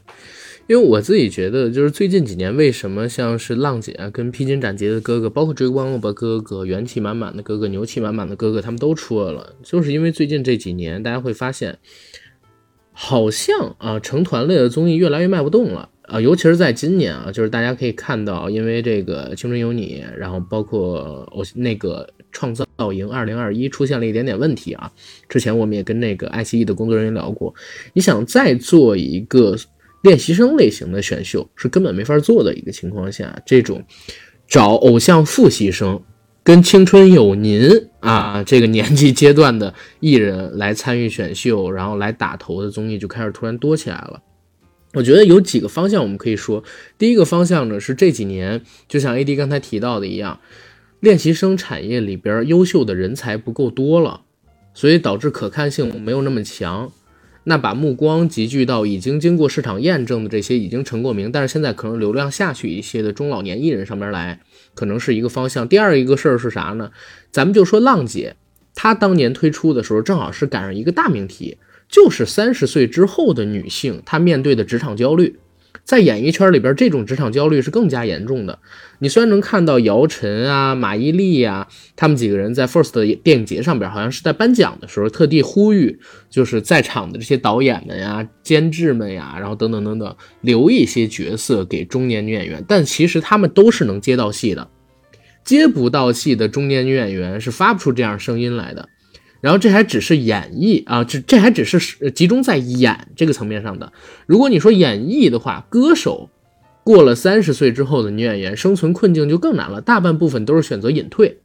因为我自己觉得，就是最近几年，为什么像是浪姐啊、跟披荆斩棘的哥哥，包括追光了吧哥哥、元气满满的哥哥、牛气满满的哥哥，他们都出来了，就是因为最近这几年，大家会发现，好像啊，成团类的综艺越来越卖不动了。啊，尤其是在今年啊，就是大家可以看到，因为这个《青春有你》，然后包括我那个《创造营二零二一》出现了一点点问题啊。之前我们也跟那个爱奇艺的工作人员聊过，你想再做一个练习生类型的选秀，是根本没法做的一个情况下，这种找偶像复习生跟青春有您啊这个年纪阶段的艺人来参与选秀，然后来打头的综艺就开始突然多起来了。我觉得有几个方向我们可以说，第一个方向呢是这几年，就像 AD 刚才提到的一样，练习生产业里边优秀的人才不够多了，所以导致可看性没有那么强。那把目光集聚到已经经过市场验证的这些已经成过名，但是现在可能流量下去一些的中老年艺人上面来，可能是一个方向。第二一个事儿是啥呢？咱们就说浪姐，她当年推出的时候，正好是赶上一个大命题。就是三十岁之后的女性，她面对的职场焦虑，在演艺圈里边，这种职场焦虑是更加严重的。你虽然能看到姚晨啊、马伊琍呀、啊，他们几个人在 First 的电影节上边，好像是在颁奖的时候特地呼吁，就是在场的这些导演们呀、监制们呀，然后等等等等，留一些角色给中年女演员。但其实他们都是能接到戏的，接不到戏的中年女演员是发不出这样声音来的。然后这还只是演绎啊，这这还只是集中在演这个层面上的。如果你说演绎的话，歌手过了三十岁之后的女演员生存困境就更难了，大半部分都是选择隐退，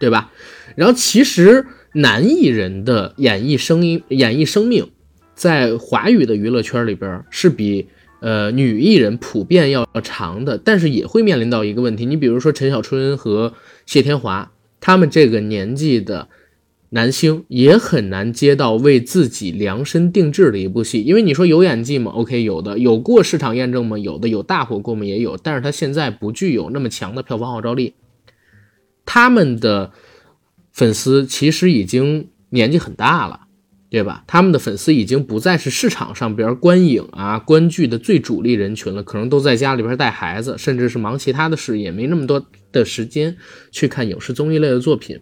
对吧？然后其实男艺人的演艺声音、演艺生命，在华语的娱乐圈里边是比呃女艺人普遍要长的，但是也会面临到一个问题，你比如说陈小春和谢天华，他们这个年纪的。男星也很难接到为自己量身定制的一部戏，因为你说有演技吗？OK，有的，有过市场验证吗？有的，有大火过吗？也有，但是他现在不具有那么强的票房号召力。他们的粉丝其实已经年纪很大了，对吧？他们的粉丝已经不再是市场上边观影啊、观剧的最主力人群了，可能都在家里边带孩子，甚至是忙其他的事业，没那么多的时间去看影视综艺类的作品。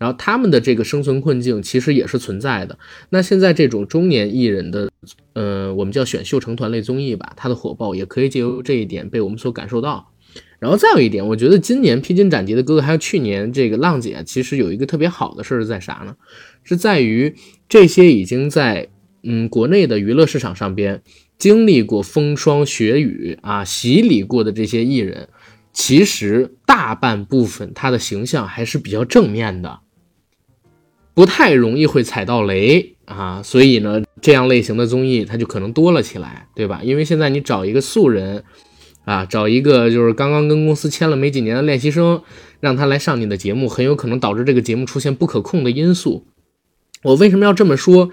然后他们的这个生存困境其实也是存在的。那现在这种中年艺人的，呃，我们叫选秀成团类综艺吧，它的火爆也可以借由这一点被我们所感受到。然后再有一点，我觉得今年披荆斩棘的哥哥，还有去年这个浪姐，其实有一个特别好的事儿在啥呢？是在于这些已经在嗯国内的娱乐市场上边经历过风霜雪雨啊洗礼过的这些艺人，其实大半部分他的形象还是比较正面的。不太容易会踩到雷啊，所以呢，这样类型的综艺它就可能多了起来，对吧？因为现在你找一个素人，啊，找一个就是刚刚跟公司签了没几年的练习生，让他来上你的节目，很有可能导致这个节目出现不可控的因素。我为什么要这么说？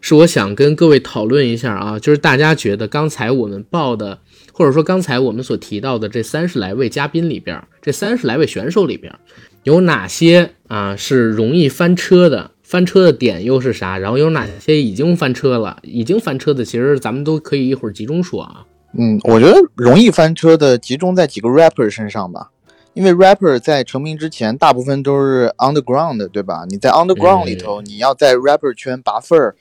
是我想跟各位讨论一下啊，就是大家觉得刚才我们报的，或者说刚才我们所提到的这三十来位嘉宾里边，这三十来位选手里边。有哪些啊是容易翻车的？翻车的点又是啥？然后有哪些已经翻车了？已经翻车的，其实咱们都可以一会儿集中说啊。嗯，我觉得容易翻车的集中在几个 rapper 身上吧，因为 rapper 在成名之前大部分都是 underground，对吧？你在 underground 里头，你要在 rapper 圈拔份儿，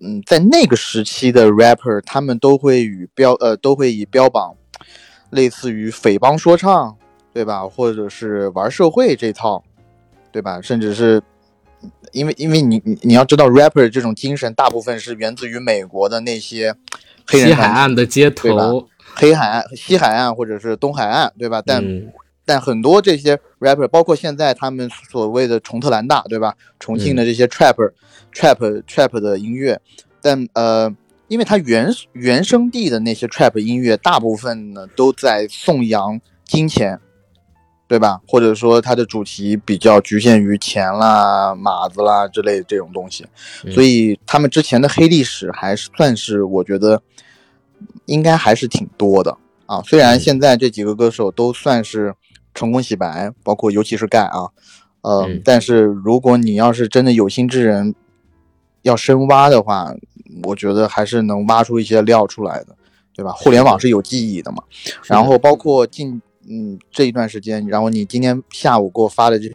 嗯，在那个时期的 rapper，他们都会与标呃都会以标榜类似于匪帮说唱。对吧？或者是玩社会这套，对吧？甚至是因为，因为你你你要知道，rapper 这种精神大部分是源自于美国的那些黑人西海岸的街头，黑海岸、西海岸或者是东海岸，对吧？但但很多这些 rapper，包括现在他们所谓的重特兰大，对吧？重庆的这些 trap trap trap 的音乐，但呃，因为它原原生地的那些 trap 音乐，大部分呢都在颂扬金钱。对吧？或者说它的主题比较局限于钱啦、马子啦之类的这种东西，所以他们之前的黑历史还是算是我觉得应该还是挺多的啊。虽然现在这几个歌手都算是成功洗白，包括尤其是盖啊，嗯，但是如果你要是真的有心之人要深挖的话，我觉得还是能挖出一些料出来的，对吧？互联网是有记忆的嘛，然后包括近。嗯，这一段时间，然后你今天下午给我发的这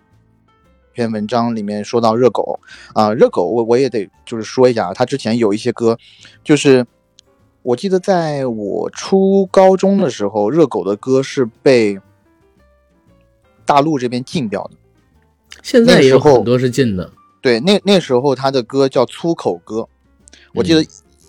篇文章里面说到热狗啊，热狗我我也得就是说一下，他之前有一些歌，就是我记得在我初高中的时候，热狗的歌是被大陆这边禁掉的。现在也有很多是禁的。对，那那时候他的歌叫粗口歌，我记得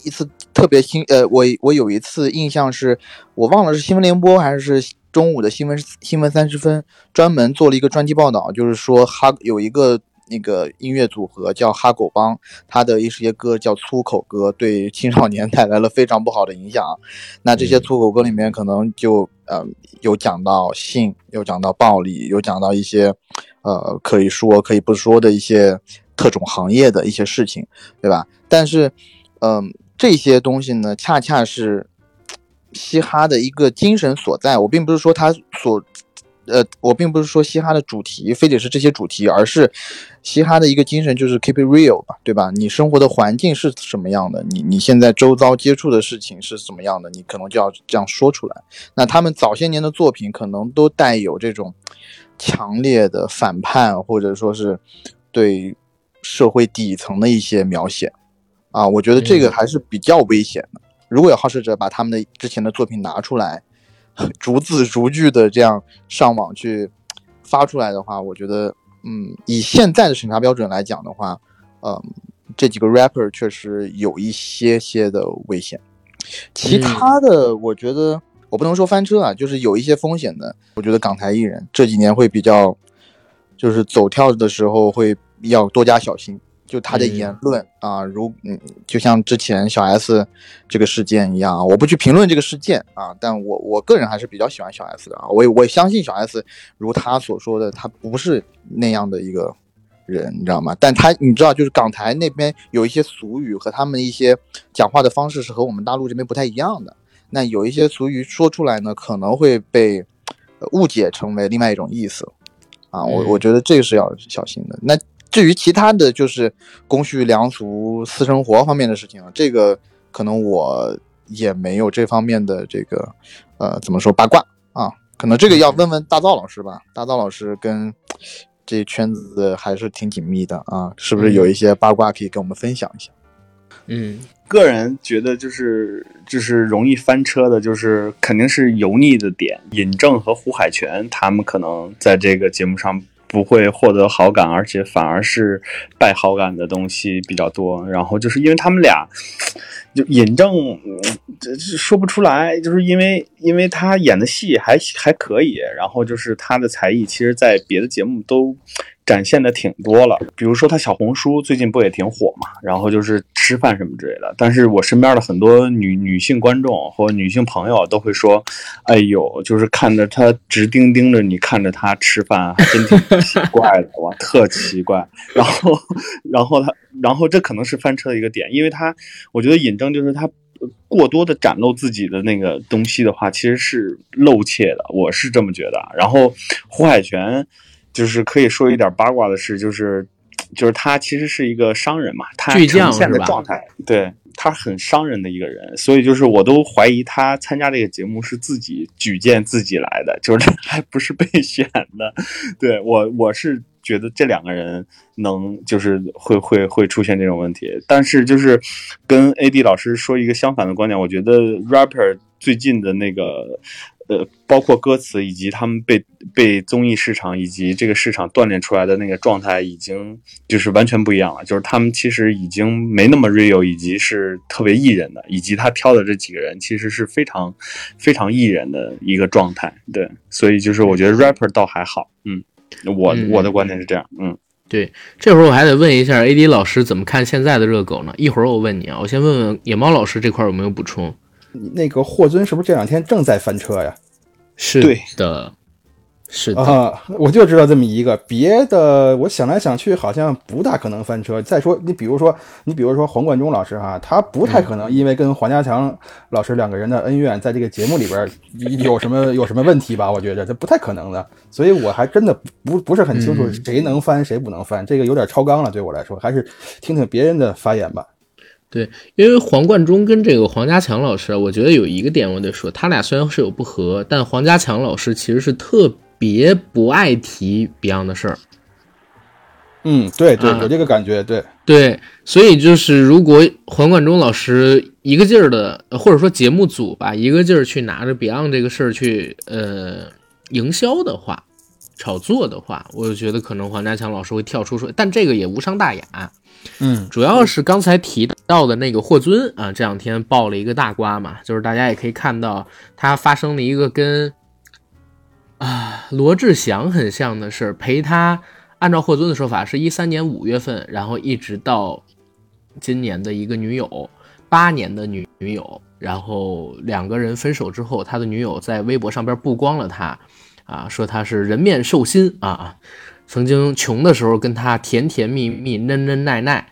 一次特别新，呃，我我有一次印象是我忘了是新闻联播还是。中午的新闻新闻三十分专门做了一个专题报道，就是说哈有一个那个音乐组合叫哈狗帮，他的一些歌叫粗口歌，对青少年 带来了非常不好的影响。那这些粗口歌里面可能就呃有讲到性，有讲到暴力，有讲到一些呃可以说可以不说的一些特种行业的一些事情，对吧？但是嗯这些东西呢，恰恰是。嘻哈的一个精神所在，我并不是说它所，呃，我并不是说嘻哈的主题非得是这些主题，而是嘻哈的一个精神就是 keep it real 吧，对吧？你生活的环境是什么样的，你你现在周遭接触的事情是什么样的，你可能就要这样说出来。那他们早些年的作品可能都带有这种强烈的反叛，或者说是对社会底层的一些描写，啊，我觉得这个还是比较危险的。如果有好事者把他们的之前的作品拿出来，逐字逐句的这样上网去发出来的话，我觉得嗯，以现在的审查标准来讲的话，嗯，这几个 rapper 确实有一些些的危险。其他的，我觉得我不能说翻车啊，就是有一些风险的。我觉得港台艺人这几年会比较，就是走跳的时候会要多加小心。就他的言论啊，如嗯，就像之前小 S 这个事件一样啊，我不去评论这个事件啊，但我我个人还是比较喜欢小 S 的啊，我也我也相信小 S 如他所说的，他不是那样的一个人，你知道吗？但他你知道，就是港台那边有一些俗语和他们一些讲话的方式是和我们大陆这边不太一样的，那有一些俗语说出来呢，可能会被误解成为另外一种意思啊，我我觉得这个是要小心的。那。至于其他的就是公序良俗、私生活方面的事情啊，这个可能我也没有这方面的这个呃怎么说八卦啊，可能这个要问问大灶老师吧。大灶老师跟这圈子还是挺紧密的啊，是不是有一些八卦可以跟我们分享一下？嗯，个人觉得就是就是容易翻车的，就是肯定是油腻的点。尹正和胡海泉他们可能在这个节目上。不会获得好感，而且反而是败好感的东西比较多。然后就是因为他们俩，就尹正，这说不出来，就是因为因为他演的戏还还可以，然后就是他的才艺，其实在别的节目都。展现的挺多了，比如说他小红书最近不也挺火嘛，然后就是吃饭什么之类的。但是我身边的很多女女性观众或女性朋友都会说：“哎呦，就是看着他直盯盯着你，看着他吃饭，还真挺奇怪的，哇，特奇怪。”然后，然后他，然后这可能是翻车的一个点，因为他，我觉得尹正就是他过多的展露自己的那个东西的话，其实是露怯的，我是这么觉得。然后胡海泉。就是可以说一点八卦的事，就是，就是他其实是一个商人嘛，他呈现的状态，对他很商人的一个人，所以就是我都怀疑他参加这个节目是自己举荐自己来的，就是 还不是被选的。对我，我是觉得这两个人能就是会会会出现这种问题，但是就是跟 AD 老师说一个相反的观点，我觉得 rapper 最近的那个。呃，包括歌词以及他们被被综艺市场以及这个市场锻炼出来的那个状态，已经就是完全不一样了。就是他们其实已经没那么 real，以及是特别艺人的，以及他挑的这几个人其实是非常非常艺人的一个状态。对，所以就是我觉得 rapper 倒还好。嗯，我我的观点是这样。嗯，对，这会儿我还得问一下 AD 老师怎么看现在的热狗呢？一会儿我问你啊，我先问问野猫老师这块有没有补充。那个霍尊是不是这两天正在翻车呀？是的，是的啊，我就知道这么一个，别的我想来想去，好像不大可能翻车。再说，你比如说，你比如说黄贯中老师哈，他不太可能因为跟黄家强老师两个人的恩怨，在这个节目里边有什么 有什么问题吧？我觉得这不太可能的，所以我还真的不不是很清楚谁能翻谁不能翻，这个有点超纲了，对我来说，还是听听别人的发言吧。对，因为黄贯中跟这个黄家强老师，我觉得有一个点我得说，他俩虽然是有不和，但黄家强老师其实是特别不爱提 Beyond 的事儿。嗯，对对，有这个感觉，对对，所以就是如果黄贯中老师一个劲儿的，或者说节目组吧，一个劲儿去拿着 Beyond 这个事儿去呃营销的话。炒作的话，我觉得可能黄家强老师会跳出说，但这个也无伤大雅。嗯，主要是刚才提到的那个霍尊啊，这两天爆了一个大瓜嘛，就是大家也可以看到他发生了一个跟啊罗志祥很像的事，陪他按照霍尊的说法，是一三年五月份，然后一直到今年的一个女友，八年的女女友，然后两个人分手之后，他的女友在微博上边曝光了他。啊，说他是人面兽心啊，曾经穷的时候跟他甜甜蜜蜜、嫩嫩耐耐，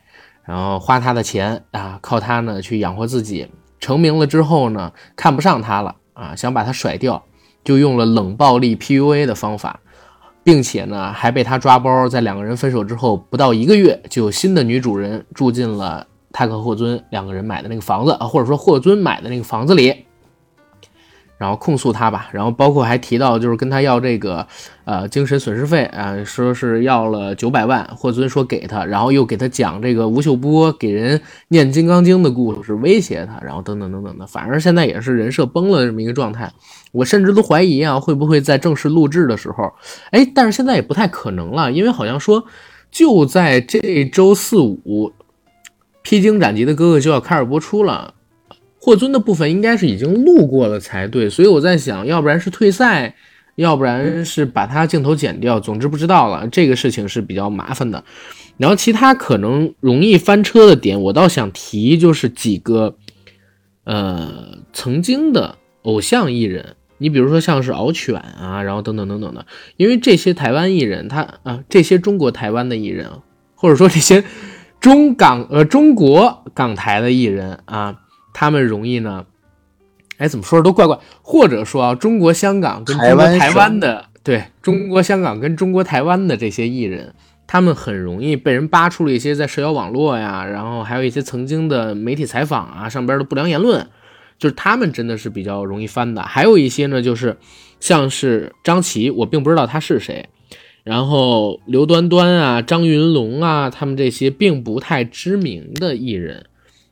然后花他的钱啊，靠他呢去养活自己。成名了之后呢，看不上他了啊，想把他甩掉，就用了冷暴力 PUA 的方法，并且呢还被他抓包，在两个人分手之后不到一个月，就有新的女主人住进了他和霍尊两个人买的那个房子啊，或者说霍尊买的那个房子里。然后控诉他吧，然后包括还提到就是跟他要这个呃精神损失费啊，说是要了九百万，霍尊说给他，然后又给他讲这个吴秀波给人念《金刚经》的故事，威胁他，然后等等等等的，反正现在也是人设崩了这么一个状态。我甚至都怀疑啊，会不会在正式录制的时候，哎，但是现在也不太可能了，因为好像说就在这周四五，《披荆斩棘的哥哥》就要开始播出了。霍尊的部分应该是已经录过了才对，所以我在想，要不然是退赛，要不然是把他镜头剪掉。总之不知道了，这个事情是比较麻烦的。然后其他可能容易翻车的点，我倒想提就是几个，呃，曾经的偶像艺人，你比如说像是敖犬啊，然后等等等等的，因为这些台湾艺人，他啊，这些中国台湾的艺人，或者说这些中港呃中国港台的艺人啊。他们容易呢，哎，怎么说都怪怪，或者说啊，中国香港跟中国台湾的，对中国香港跟中国台湾的这些艺人，他们很容易被人扒出了一些在社交网络呀，然后还有一些曾经的媒体采访啊上边的不良言论，就是他们真的是比较容易翻的。还有一些呢，就是像是张琪，我并不知道他是谁，然后刘端端啊、张云龙啊，他们这些并不太知名的艺人。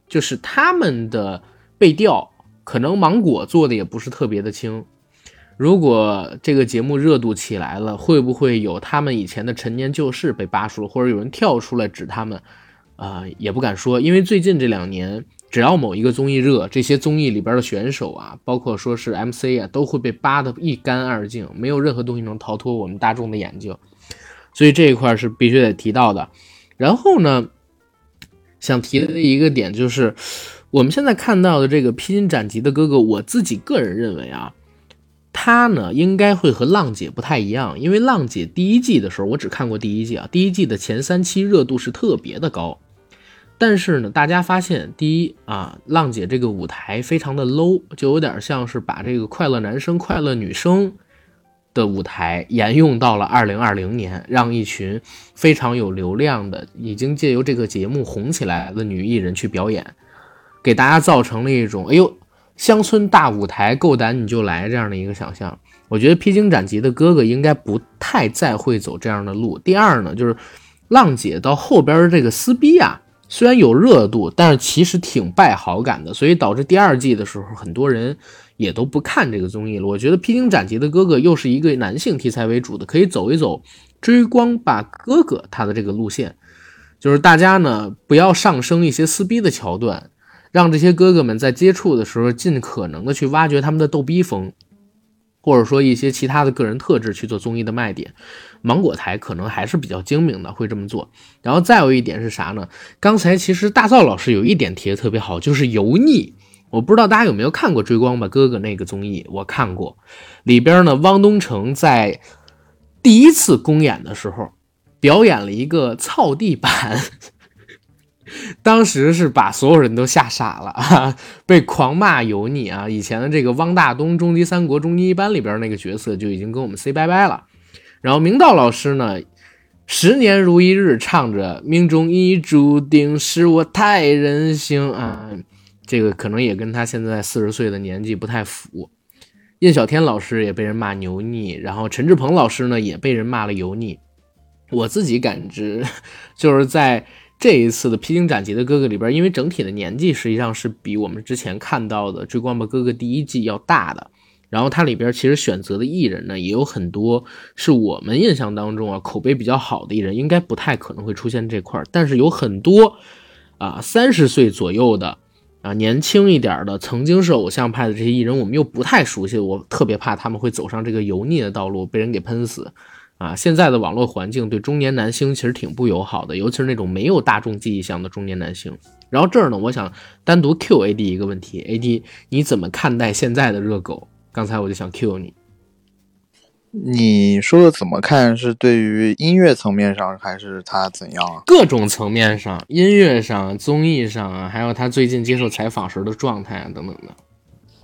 就是他们的背调，可能芒果做的也不是特别的轻。如果这个节目热度起来了，会不会有他们以前的陈年旧事被扒出来，或者有人跳出来指他们？啊，也不敢说，因为最近这两年，只要某一个综艺热，这些综艺里边的选手啊，包括说是 MC 啊，都会被扒得一干二净，没有任何东西能逃脱我们大众的眼睛。所以这一块是必须得提到的。然后呢？想提的一个点就是，我们现在看到的这个披荆斩棘的哥哥，我自己个人认为啊，他呢应该会和浪姐不太一样，因为浪姐第一季的时候，我只看过第一季啊，第一季的前三期热度是特别的高，但是呢，大家发现第一啊，浪姐这个舞台非常的 low，就有点像是把这个快乐男生、快乐女生。的舞台沿用到了二零二零年，让一群非常有流量的、已经借由这个节目红起来的女艺人去表演，给大家造成了一种“哎呦，乡村大舞台，够胆你就来”这样的一个想象。我觉得披荆斩棘的哥哥应该不太再会走这样的路。第二呢，就是浪姐到后边这个撕逼啊，虽然有热度，但是其实挺败好感的，所以导致第二季的时候很多人。也都不看这个综艺了。我觉得《披荆斩棘的哥哥》又是一个男性题材为主的，可以走一走追光吧哥哥他的这个路线，就是大家呢不要上升一些撕逼的桥段，让这些哥哥们在接触的时候尽可能的去挖掘他们的逗逼风，或者说一些其他的个人特质去做综艺的卖点。芒果台可能还是比较精明的，会这么做。然后再有一点是啥呢？刚才其实大灶老师有一点提的特别好，就是油腻。我不知道大家有没有看过《追光吧哥哥》那个综艺，我看过，里边呢，汪东城在第一次公演的时候表演了一个操地板，当时是把所有人都吓傻了啊，被狂骂油腻啊！以前的这个汪大东《终极三国》终极一班里边那个角色就已经跟我们 say 拜拜了。然后明道老师呢，十年如一日唱着“命中已注定是我太任性”啊。这个可能也跟他现在四十岁的年纪不太符。印小天老师也被人骂油腻，然后陈志朋老师呢也被人骂了油腻。我自己感知，就是在这一次的《披荆斩棘的哥哥》里边，因为整体的年纪实际上是比我们之前看到的《追光吧哥哥》第一季要大的。然后它里边其实选择的艺人呢也有很多是我们印象当中啊口碑比较好的艺人，应该不太可能会出现这块儿。但是有很多啊三十岁左右的。啊，年轻一点的，曾经是偶像派的这些艺人，我们又不太熟悉，我特别怕他们会走上这个油腻的道路，被人给喷死。啊，现在的网络环境对中年男星其实挺不友好的，尤其是那种没有大众记忆项的中年男星。然后这儿呢，我想单独 Q A D 一个问题，A D 你怎么看待现在的热狗？刚才我就想 Q 你。你说的怎么看？是对于音乐层面上，还是他怎样啊？各种层面上，音乐上、综艺上啊，还有他最近接受采访时的状态啊，等等的。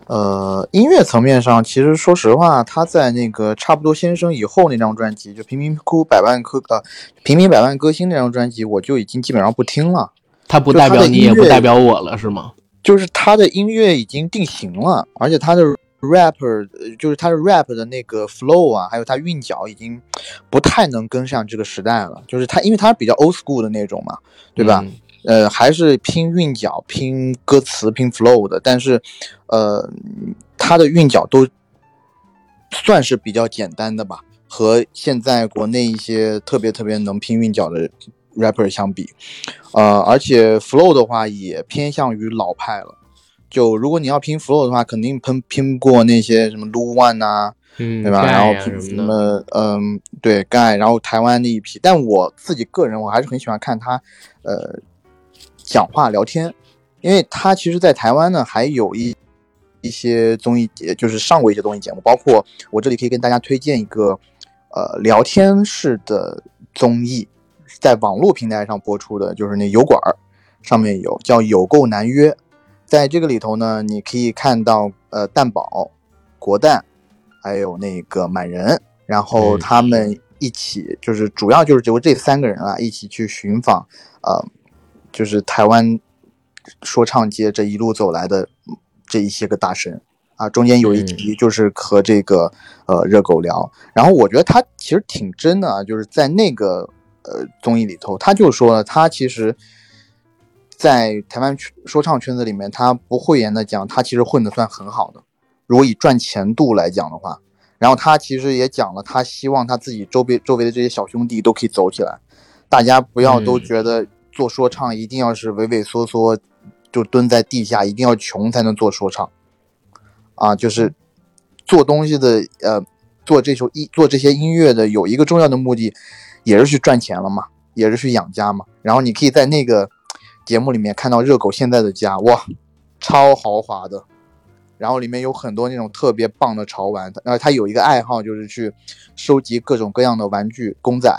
呃，音乐层面上，其实说实话，他在那个差不多先生以后那张专辑，就贫民窟百万歌呃平民百万歌星那张专辑，我就已经基本上不听了。他不代表你，也不代表我了，是吗？就是他的音乐已经定型了，而且他的。rapper，呃就是他的 rap 的那个 flow 啊，还有他韵脚已经不太能跟上这个时代了。就是他，因为他比较 old school 的那种嘛，对吧？嗯呃，还是拼韵脚、拼歌词、拼 flow 的，但是，呃，他的韵脚都算是比较简单的吧，和现在国内一些特别特别能拼韵脚的 rapper 相比，呃，而且 flow 的话也偏向于老派了。就如果你要拼 flow 的话，肯定拼拼不过那些什么 Lu One 啊，嗯，对吧？盖然后拼什么嗯，对盖，然后台湾那一批，但我自己个人我还是很喜欢看他，呃，讲话聊天，因为他其实，在台湾呢还有一一些综艺节，就是上过一些综艺节目，包括我这里可以跟大家推荐一个，呃，聊天式的综艺，在网络平台上播出的，就是那油管儿上面有叫《有够难约》，在这个里头呢，你可以看到呃蛋宝、国蛋。还有那个满人，然后嗯他们一起就是主要就是就这三个人啊，一起去寻访，呃，就是台湾说唱界这一路走来的嗯这一些个大神啊，中间有一集就是和这个呃热狗聊，然后我觉得他其实挺真的啊，就是在那个呃综艺里头，他就说了，他其实。在台湾说唱圈子里面，他不讳言的讲，他其实混的算很好的。如果以赚钱度来讲的话，然后他其实也讲了，他希望他自己周边周围的这些小兄弟都可以走起来，大家不要都觉得做说唱一定要是畏畏缩缩，就蹲在地下，一定要穷才能做说唱，啊，就是做东西的，呃，做这首音做这些音乐的有一个重要的目的，也是去赚钱了嘛，也是去养家嘛。然后你可以在那个节目里面看到热狗现在的家，哇，超豪华的。然后里面有很多那种特别棒的潮玩，然后他有一个爱好就是去收集各种各样的玩具公仔，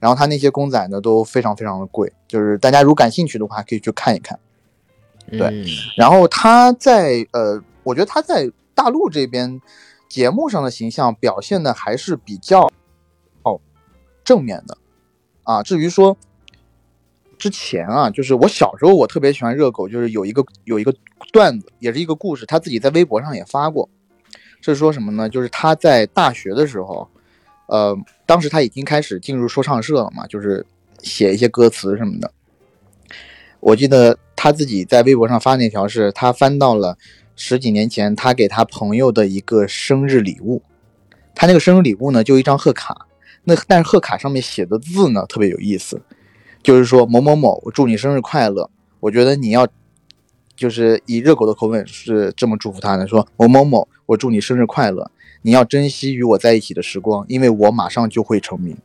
然后他那些公仔呢都非常非常的贵，就是大家如感兴趣的话可以去看一看。对嗯然后他在呃，我觉得他在大陆这边节目上的形象表现的还是比较哦正面的啊。至于说之前啊，就是我小时候我特别喜欢热狗，就是有一个有一个段子，也是一个故事，他自己在微博上也发过，是说什么呢？就是他在大学的时候，呃，当时他已经开始进入说唱社了嘛，就是写一些歌词什么的。我记得他自己在微博上发那条是，他翻到了十几年前他给他朋友的一个生日礼物，他那个生日礼物呢就一张贺卡，那但是贺卡上面写的字呢特别有意思，就是说某某某，我祝你生日快乐。我觉得你要就是以热狗的口吻是这么祝福他的，说某某某，我祝你生日快乐，你要珍惜与我在一起的时光，因为我马上就会成名。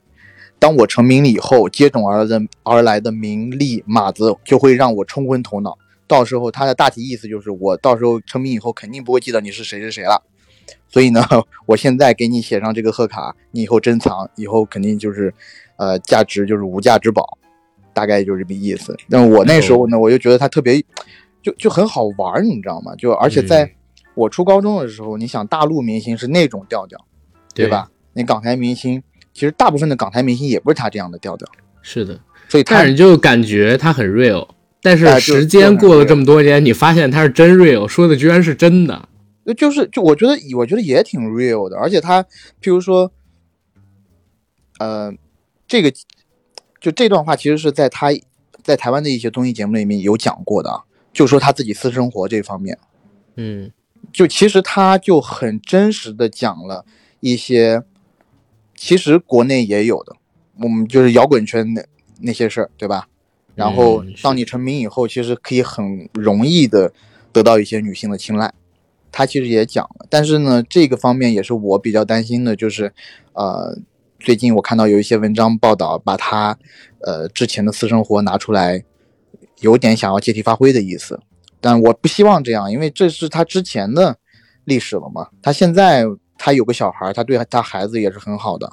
当我成名了以后，接踵而的而来的名利马子就会让我冲昏头脑。到时候他的大体意思就是，我到时候成名以后肯定不会记得你是谁是谁了。所以呢，我现在给你写上这个贺卡，你以后珍藏，以后肯定就是，呃，价值就是无价之宝，大概就是这个意思。但我那时候呢，我就觉得他特别，就就很好玩儿，你知道吗？就而且在嗯我初高中的时候，你想大陆明星是那种调调，对吧？？你港台明星，其实大部分的港台明星也不是他这样的调调，是的，所以他但是你就感觉他很 real，但是时间过了这么多年，你发现他是真 real，说的居然是真的。呃就是就我觉得我觉得也挺 real 的，而且他譬如说，呃，这个就这段话其实是在他在台湾的一些综艺节目里面有讲过的啊，就说他自己私生活这方面，嗯就其实他就很真实的讲了一些，其实国内也有的，我们就是摇滚圈那那些事儿，对吧？然后当你成名以后，其实可以很容易的得到一些女性的青睐。他其实也讲了，但是呢，这个方面也是我比较担心的，就是，呃，最近我看到有一些文章报道，把他呃之前的私生活拿出来，有点想要借题发挥的意思。但我不希望这样，因为这是他之前的历史了嘛。他现在他有个小孩，他对他孩子也是很好的，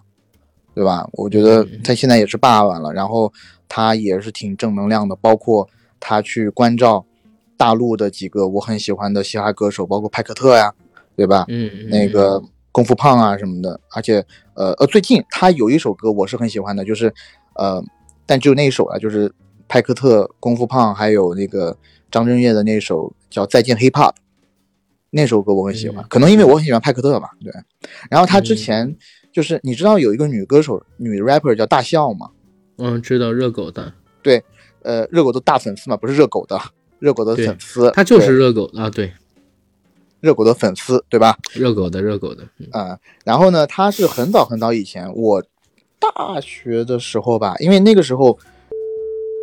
对吧？我觉得他现在也是爸爸了，然后他也是挺正能量的，包括他去关照大陆的几个我很喜欢的嘻哈歌手，包括派克特呀，对吧？嗯，嗯那个功夫胖啊什么的，而且呃呃，最近他有一首歌我是很喜欢的，就是呃，但只有那一首啊，就是派克特、功夫胖还有那个张震岳的那首叫《再见 Hip Hop》，那首歌我很喜欢，嗯。可能因为我很喜欢派克特吧，对。然后他之前就是你知道有一个女歌手、女 rapper 叫大笑吗？嗯，知道热狗的，对呃，热狗的大粉丝嘛，不是热狗的，热狗的粉丝，他就是热狗啊，对，热狗的粉丝，对吧？热狗的热狗的，嗯啊、然后呢，他是很早很早以前，我大学的时候吧，因为那个时候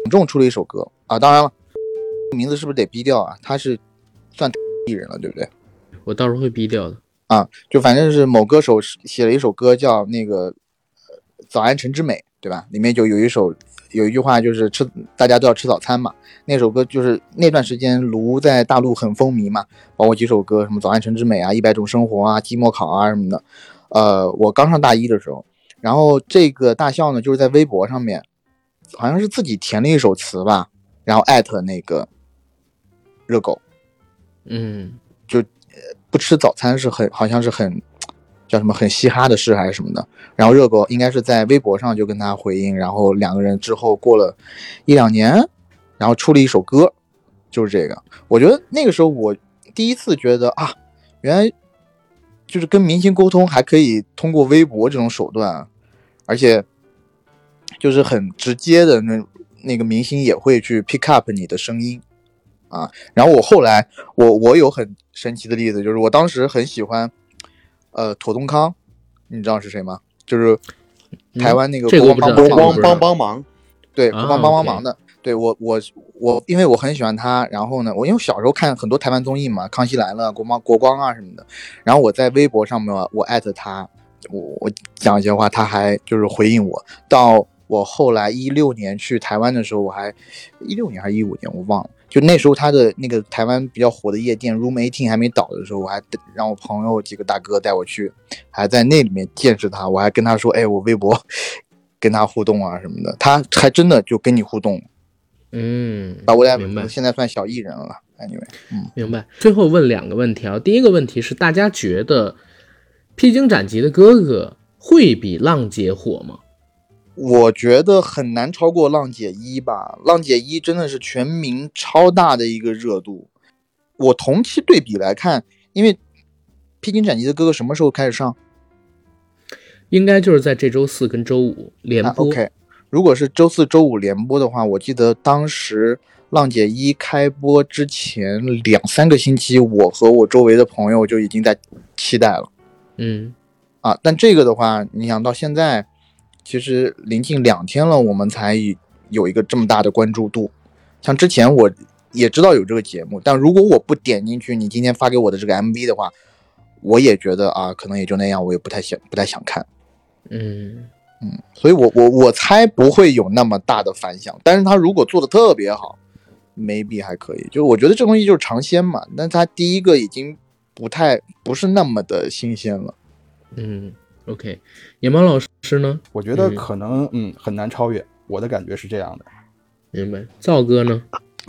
董仲出了一首歌啊，当然了，名字是不是得逼掉啊？他是算艺人了，对不对？我到时候会逼掉的。啊，就反正是某歌手写了一首歌叫那个呃早安晨之美，对吧？里面就有一首有一句话就是吃大家都要吃早餐嘛。那首歌就是那段时间卢在大陆很风靡嘛，包括几首歌什么早安晨之美啊、一百种生活啊、期末考啊什么的。呃，我刚上大一的时候，然后这个大笑呢就是在微博上面，好像是自己填了一首词吧，然后艾特那个热狗。嗯就不吃早餐是很好像是很叫什么很嘻哈的事还是什么的。然后热狗应该是在微博上就跟他回应，然后两个人之后过了一两年，然后出了一首歌，就是这个。我觉得那个时候我第一次觉得啊，原来就是跟明星沟通还可以通过微博这种手段，而且就是很直接的那那个明星也会去 pick up 你的声音。啊，然后我后来，我我有很神奇的例子，就是我当时很喜欢，呃，妥东康，你知道是谁吗？就是台湾那个国光帮帮帮帮帮忙，对，帮帮 OK 忙的。对我我我，因为我很喜欢他，然后呢，我因为小时候看很多台湾综艺嘛，《康熙来了》、国光国光啊什么的，然后我在微博上面我艾特他，我我讲一些话，他还就是回应我。到我后来一六年去台湾的时候，我还一六年还是一五年我忘了，就那时候他的那个台湾比较火的夜店 Room Eighteen 还没倒的时候，我还让我朋友几个大哥带我去，还在那里面见识他，我还跟他说，哎，我微博跟他互动啊什么的，他还真的就跟你互动。嗯，把我明白现在算小艺人了。Anyway，嗯，明白。最后问两个问题啊，第一个问题是大家觉得披荆斩棘的哥哥会比浪姐火吗？我觉得很难超过浪姐一吧。浪姐一真的是全民超大的一个热度。我同期对比来看，因为披荆斩棘的哥哥什么时候开始上？应该就是在这周四跟周五连啊播。OK，如果是周四周五连播的话，我记得当时浪姐一开播之前两三个星期，我和我周围的朋友就已经在期待了。嗯啊，但这个的话，你想到现在，其实临近两天了，我们才有一个这么大的关注度。像之前我也知道有这个节目，但如果我不点进去你今天发给我的这个 MV 的话，我也觉得啊，可能也就那样，我也不太想不太想看。嗯嗯，所以我我我猜不会有那么大的反响。但是他如果做的特别好，maybe 还可以。就我觉得这东西就是尝鲜嘛，但他第一个已经不太不是那么的新鲜了。嗯，OK。野猫老师呢？我觉得嗯可能嗯很难超越，我的感觉是这样的。明白。赵哥呢？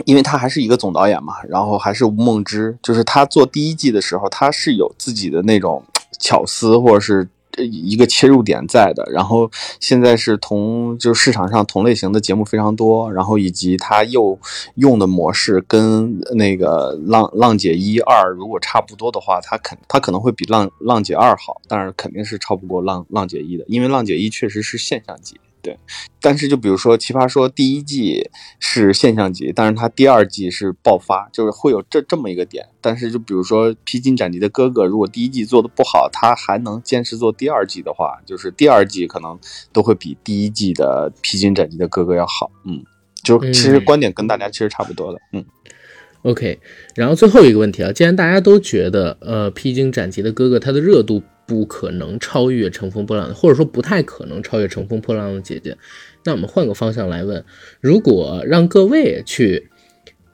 因为他还是一个总导演嘛，然后还是吴梦之，就是他做第一季的时候，他是有自己的那种巧思或者是呃一个切入点在的。然后现在是同就是市场上同类型的节目非常多，然后以及他又用的模式跟那个浪浪姐一二如果差不多的话，他肯他可能会比浪浪姐二好，但是肯定是超不过浪浪姐一的，因为浪姐一确实是现象级。对，但是就比如说《奇葩说》第一季是现象级，但是它第二季是爆发，就是会有这这么一个点。但是就比如说《披荆斩棘的哥哥》，如果第一季做的不好，他还能坚持做第二季的话，就是第二季可能都会比第一季的《披荆斩棘的哥哥》要好。嗯，就其实嗯观点跟大家其实差不多的。嗯。OK，然后最后一个问题啊，既然大家都觉得呃披荆斩棘的哥哥他的热度不可能超越乘风破浪的，或者说不太可能超越乘风破浪的姐姐，那我们换个方向来问，如果让各位去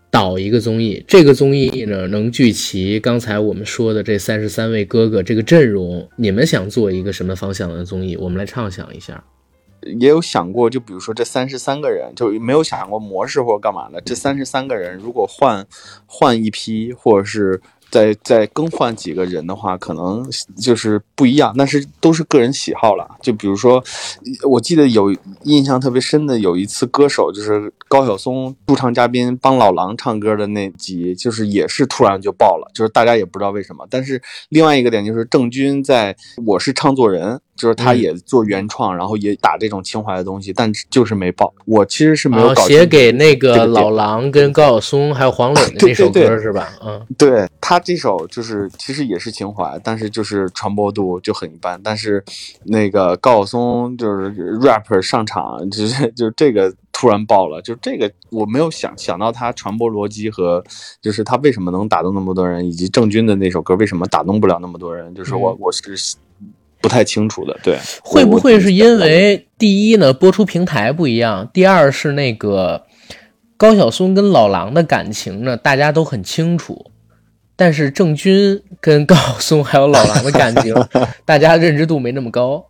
导一个综艺，这个综艺呢能聚齐刚才我们说的这三十三位哥哥这个阵容，你们想做一个什么方向的综艺？我们来畅想一下。也有想过，就比如说这三十三个人，就没有想过模式或者干嘛的。这三十三个人如果换换一批，或者是再再更换几个人的话，可能就是不一样，但是都是个人喜好了。就比如说，我记得有印象特别深的有一次，歌手就是高晓松驻唱嘉宾帮老狼唱歌的那集，就是也是突然就爆了，就是大家也不知道为什么。但是另外一个点就是郑钧在《我是唱作人》。就是他也做原创，然后也打这种情怀的东西，但就是没爆。我其实是没有搞写给那个老狼跟高晓松还有黄磊的 那首歌是吧？嗯，对他这首就是其实也是情怀，但是就是传播度就很一般。但是那个高晓松就是 rapper 上场，就是 就这个突然爆了，就这个我没有想想到他传播逻辑和就是他为什么能打动那么多人，以及郑钧的那首歌为什么打动不了那么多人，就是我我是。不太清楚的，对，会不会是因为第一呢，播出平台不一样；第二是那个高晓松跟老狼的感情呢，大家都很清楚，但是郑钧跟高晓松还有老狼的感情，大家认知度没那么高，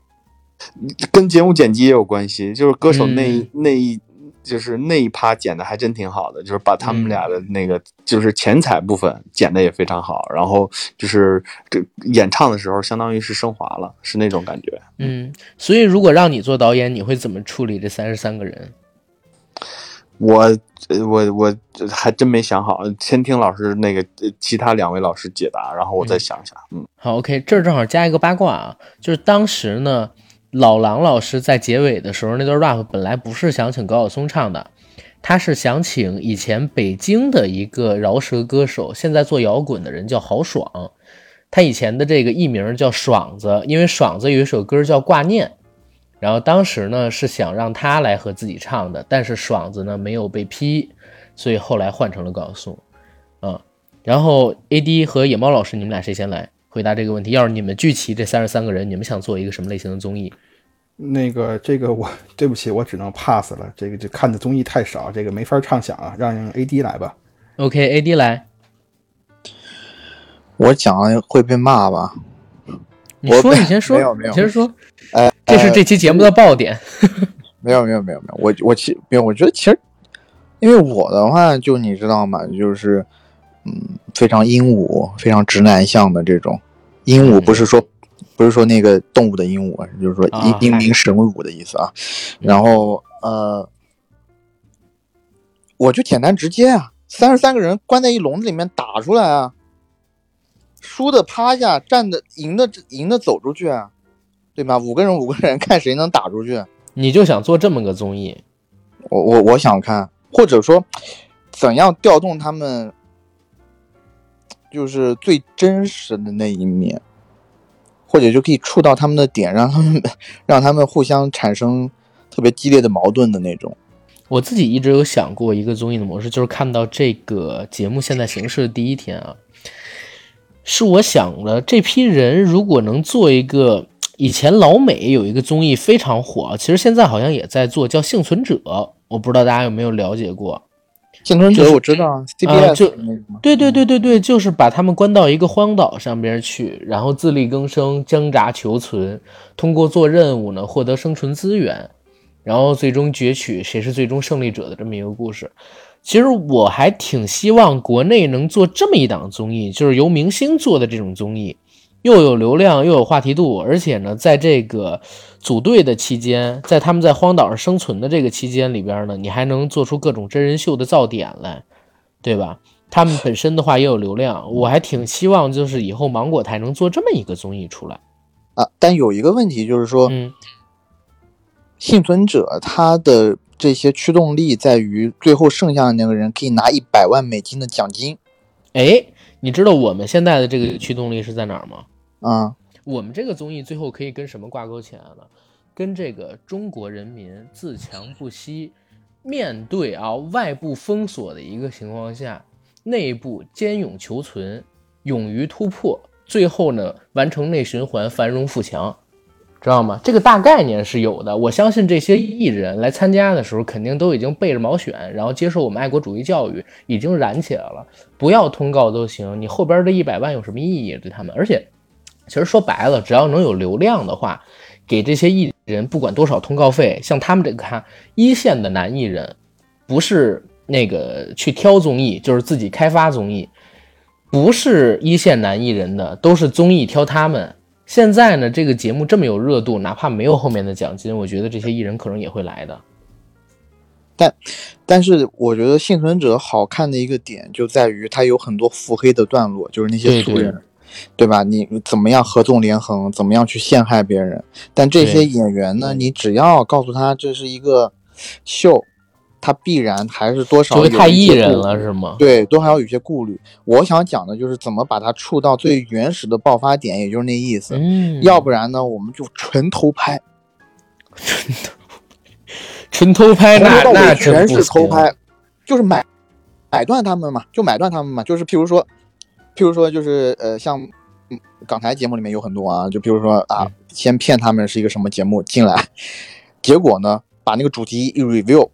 跟节目剪辑也有关系，就是歌手那那一。就是那一趴剪的还真挺好的，就是把他们俩的那个就是前彩部分剪的也非常好，然后就是这演唱的时候相当于是升华了，是那种感觉。嗯，所以如果让你做导演，你会怎么处理这三十三个人？我我我还真没想好，先听老师那个其他两位老师解答，然后我再想想。嗯，好，OK，这儿正好加一个八卦啊，就是当时呢。老狼老师在结尾的时候那段 rap 本来不是想请高晓松唱的，他是想请以前北京的一个饶舌歌手，现在做摇滚的人叫豪爽，他以前的这个艺名叫爽子，因为爽子有一首歌叫挂念，然后当时呢是想让他来和自己唱的，但是爽子呢没有被批，所以后来换成了高晓松，嗯，然后 AD 和野猫老师，你们俩谁先来？回答这个问题，要是你们聚齐这三十三个人，你们想做一个什么类型的综艺？那个，这个我对不起，我只能 pass 了。这个这看的综艺太少，这个没法畅想啊。让 AD 来吧。OK，AD 来。我讲会被骂吧？你说，你先说。没有没有，先说。哎，这是这期节目的爆点。没有没有没有没有，我我其没有，我觉得其实，因为我的话，就你知道吗？就是。嗯，非常鹦鹉，非常直男向的这种鹦鹉，不是说不是说那个动物的鹦鹉，就是说英英明神武的意思啊。然后呃，我就简单直接啊，三十三个人关在一笼子里面打出来啊，输的趴下，站的赢的赢的走出去啊，对吧？五个人五个人看谁能打出去。你就想做这么个综艺？我我我想看，或者说怎样调动他们。就是最真实的那一面，或者就可以触到他们的点，让他们 让他们互相产生特别激烈的矛盾的那种。我自己一直有想过一个综艺的模式，就是看到这个节目现在形式的第一天啊，是我想了这批人如果能做一个，以前老美有一个综艺非常火，其实现在好像也在做，叫《幸存者》，我不知道大家有没有了解过。幸存者我知道啊，CBS 就对对对对对，就是把他们关到一个荒岛上边去，然后自力更生，挣扎求存，通过做任务呢获得生存资源，然后最终攫取谁是最终胜利者的这么一个故事。其实我还挺希望国内能做这么一档综艺，就是由明星做的这种综艺。又有流量又有话题度，而且呢，在这个组队的期间，在他们在荒岛上生存的这个期间里边呢，你还能做出各种真人秀的噪点来，对吧？他们本身的话也有流量，我还挺希望就是以后芒果台能做这么一个综艺出来啊。但有一个问题就是说，嗯，幸存者他的这些驱动力在于最后剩下的那个人可以拿一百万美金的奖金，哎，你知道我们现在的这个驱动力是在哪儿吗？啊，我们这个综艺最后可以跟什么挂钩起来了？跟这个中国人民自强不息，面对啊外部封锁的一个情况下，内部坚勇求存，勇于突破，最后呢完成内循环，繁荣富强，知道吗？这个大概念是有的。我相信这些艺人来参加的时候，肯定都已经背着毛选，然后接受我们爱国主义教育，已经燃起来了。不要通告都行，你后边这一百万有什么意义？对他们，而且。其实说白了，只要能有流量的话，给这些艺人不管多少通告费，像他们这个看一线的男艺人，不是那个去挑综艺，就是自己开发综艺，不是一线男艺人的，都是综艺挑他们。现在呢，这个节目这么有热度，哪怕没有后面的奖金，我觉得这些艺人可能也会来的。但但是我觉得幸存者好看的一个点就在于它有很多腹黑的段落，就是那些素人，对吧？你怎么样合纵连横，怎么样去陷害别人？但这些演员呢，你只要告诉他这是一个秀，他必然还是多少就太艺人了，是吗？对，都还要有些顾虑。我想讲的就是怎么把它触到最原始的爆发点，也就是那意思。嗯，要不然呢，我们就纯偷拍，纯偷。纯偷拍，那那全是偷拍，就是买买断他们嘛，就买断他们嘛，就是譬如说，譬如说就是呃，像港台节目里面有很多啊，就比如说啊，先骗他们是一个什么节目进来，结果呢，把那个主题一 review，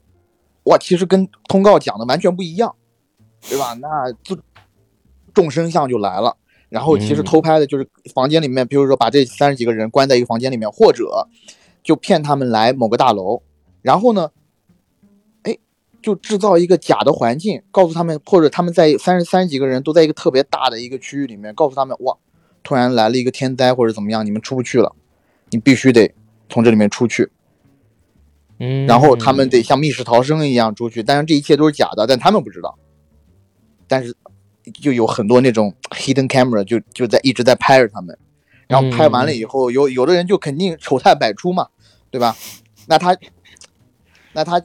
哇，其实跟通告讲的完全不一样，对吧？那就众生相就来了。然后其实偷拍的就是房间里面，比如说把这三十几个人关在一个房间里面，或者就骗他们来某个大楼。然后呢，哎，就制造一个假的环境，告诉他们，或者他们在三十三十几个人都在一个特别大的一个区域里面，告诉他们，哇，突然来了一个天灾或者怎么样，你们出不去了，你必须得从这里面出去。嗯，然后他们得像密室逃生一样出去，但是这一切都是假的，但他们不知道。但是就有很多那种 hidden camera 就就在一直在拍着他们，然后拍完了以后，有有的人就肯定 丑态百出嘛，对吧？那他。那他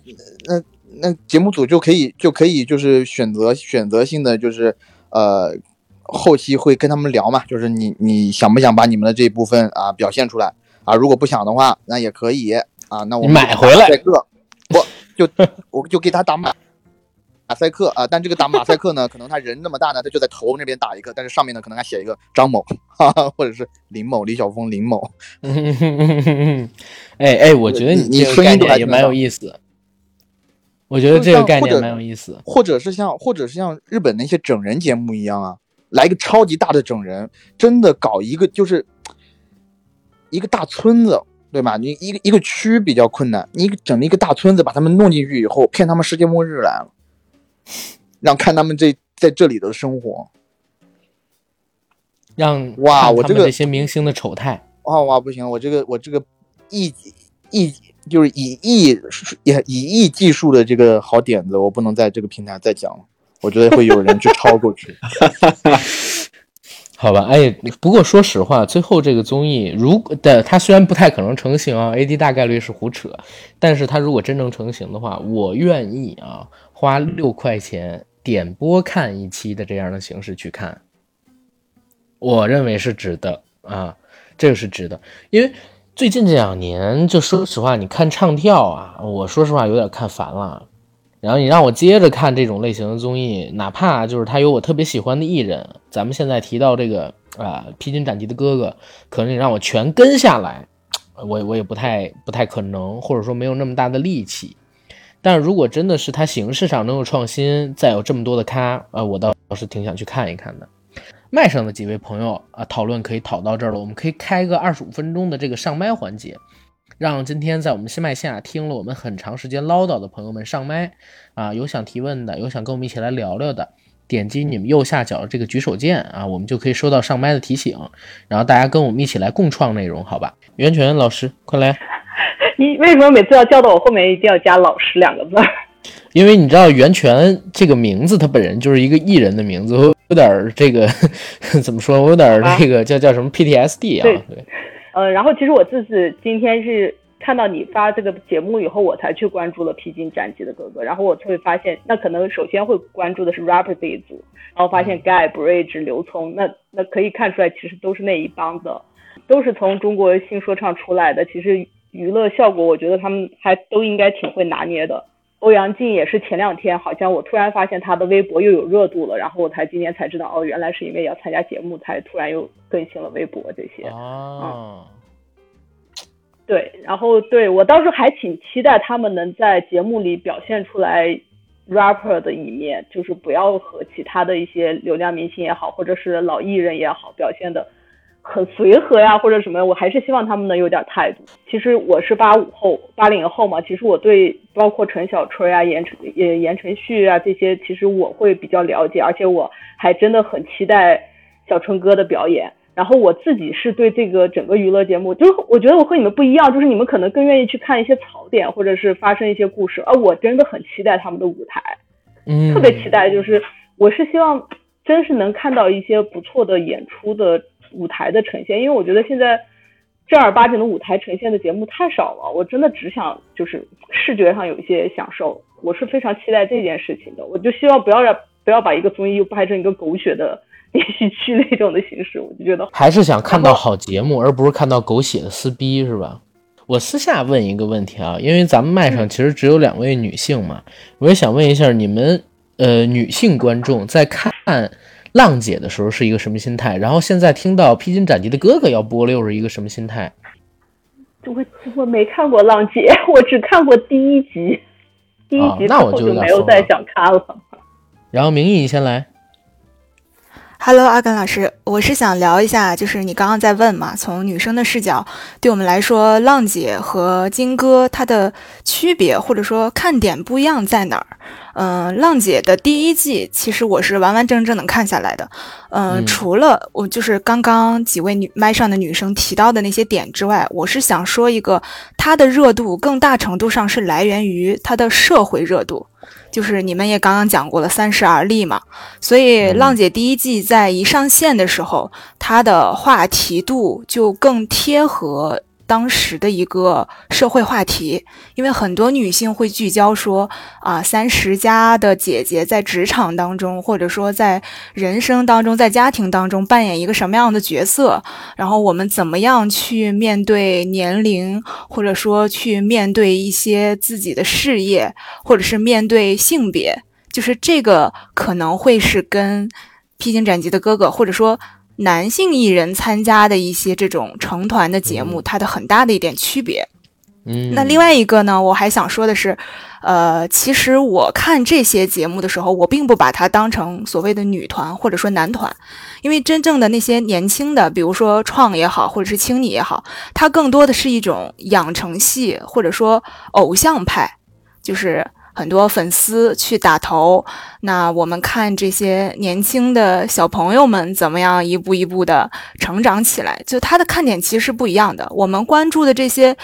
那那节目组就可以就可以就是选择选择性的就是呃后期会跟他们聊嘛，就是你你想不想把你们的这一部分啊表现出来啊？如果不想的话，那也可以啊。那我买回来，我就我就给他打马马赛克啊。但这个打马赛克呢，可能他人那么大呢，他就在头那边打一个，但是上面呢可能还写一个张某，哈哈，或者是林某李晓峰林某。哎哎，我觉得你这个概念也蛮有意思。我觉得这个概念蛮有意思，或者是像，或者是像日本那些整人节目一样啊，来一个超级大的整人，真的搞一个就是一个大村子，对吧？你一个一个区比较困难，你整了一个大村子，把他们弄进去以后，骗他们世界末日来了，让看他们这在这里的生活，让哇，我这个这些明星的丑态，哇哇不行，我这个我这个一一。就是以艺也以艺技术的这个好点子，我不能在这个平台再讲了，我觉得会有人去抄过去。好吧，哎，不过说实话，最后这个综艺，如果的它虽然不太可能成型啊，AD 大概率是胡扯，但是它如果真正成型的话，我愿意啊，花六块钱点播看一期的这样的形式去看，我认为是值得啊，这个是值得，因为。最近这两年，就说实话，你看唱跳啊，我说实话有点看烦了。然后你让我接着看这种类型的综艺，哪怕就是他有我特别喜欢的艺人，咱们现在提到这个啊，披荆斩棘的哥哥，可能你让我全跟下来，我我也不太不太可能，或者说没有那么大的力气。但是如果真的是他形式上能有创新，再有这么多的咖，呃，我倒是挺想去看一看的。麦上的几位朋友啊，讨论可以讨到这儿了。我们可以开个二十五分钟的这个上麦环节，让今天在我们新麦下听了我们很长时间唠叨的朋友们上麦啊，有想提问的，有想跟我们一起来聊聊的，点击你们右下角这个举手键啊，我们就可以收到上麦的提醒，然后大家跟我们一起来共创内容，好吧？袁泉老师，快来！你为什么每次要叫到我后面一定要加“老师”两个字？因为你知道袁泉这个名字，他本人就是一个艺人的名字。有点这个 怎么说？我有点这个叫叫什么 PTSD 啊？对，呃，然后其实我自己今天是看到你发这个节目以后，我才去关注了《披荆斩棘的哥哥》，然后我会发现，那可能首先会关注的是 rapper 这一组，然后发现 Guy、Bridge、刘聪，那那可以看出来，其实都是那一帮的，都是从中国新说唱出来的。其实娱乐效果，我觉得他们还都应该挺会拿捏的。欧阳靖也是前两天，好像我突然发现他的微博又有热度了，然后我才今天才知道，哦，原来是因为要参加节目，才突然又更新了微博这些。哦，对，然后对我倒是还挺期待他们能在节目里表现出来 rapper 的一面，就是不要和其他的一些流量明星也好，或者是老艺人也好表现的。很随和呀，或者什么，我还是希望他们能有点态度。其实我是八五后、八零后嘛，其实我对包括陈小春啊、言承也言承旭啊这些，其实我会比较了解，而且我还真的很期待小春哥的表演。然后我自己是对这个整个娱乐节目，就是我觉得我和你们不一样，就是你们可能更愿意去看一些槽点，或者是发生一些故事，而我真的很期待他们的舞台，嗯，特别期待。就是我是希望真是能看到一些不错的演出的舞台的呈现，因为我觉得现在正儿八经的舞台呈现的节目太少了，我真的只想就是视觉上有一些享受，我是非常期待这件事情的。我就希望不要让不要把一个综艺又拍成一个狗血的。连续剧那种的形式，我就觉得还是想看到好节目，而不是看到狗血的撕逼，是吧？我私下问一个问题啊，因为咱们麦上其实只有两位女性嘛，我也想问一下你们，呃，女性观众在看浪姐的时候是一个什么心态？然后现在听到披荆斩棘的哥哥要播了，又是一个什么心态？我我没看过浪姐，我只看过第一集，第一集那我就没有再想看了。然后明义，你先来。Hello，阿甘老师，我是想聊一下，就是你刚刚在问嘛，从女生的视角，对我们来说，浪姐和金哥它的区别或者说看点不一样在哪儿？嗯，浪姐的第一季其实我是完完整整的看下来的，嗯，除了我就是刚刚几位女麦上的女生提到的那些点之外，我是想说一个，它的热度更大程度上是来源于它的社会热度。就是你们也刚刚讲过了三十而立嘛，所以浪姐第一季在一上线的时候，它的话题度就更贴合。当时的一个社会话题，因为很多女性会聚焦说啊，三十加的姐姐在职场当中，或者说在人生当中，在家庭当中扮演一个什么样的角色，然后我们怎么样去面对年龄，或者说去面对一些自己的事业，或者是面对性别，就是这个可能会是跟披荆斩棘的哥哥，或者说。男性艺人参加的一些这种成团的节目，它的很大的一点区别。嗯，那另外一个呢，我还想说的是，呃，其实我看这些节目的时候，我并不把它当成所谓的女团或者说男团，因为真正的那些年轻的，比如说创也好，或者是青你也好，它更多的是一种养成系或者说偶像派，就是。很多粉丝去打头，那我们看这些年轻的小朋友们怎么样一步一步的成长起来，就他的看点其实是不一样的。我们关注的这些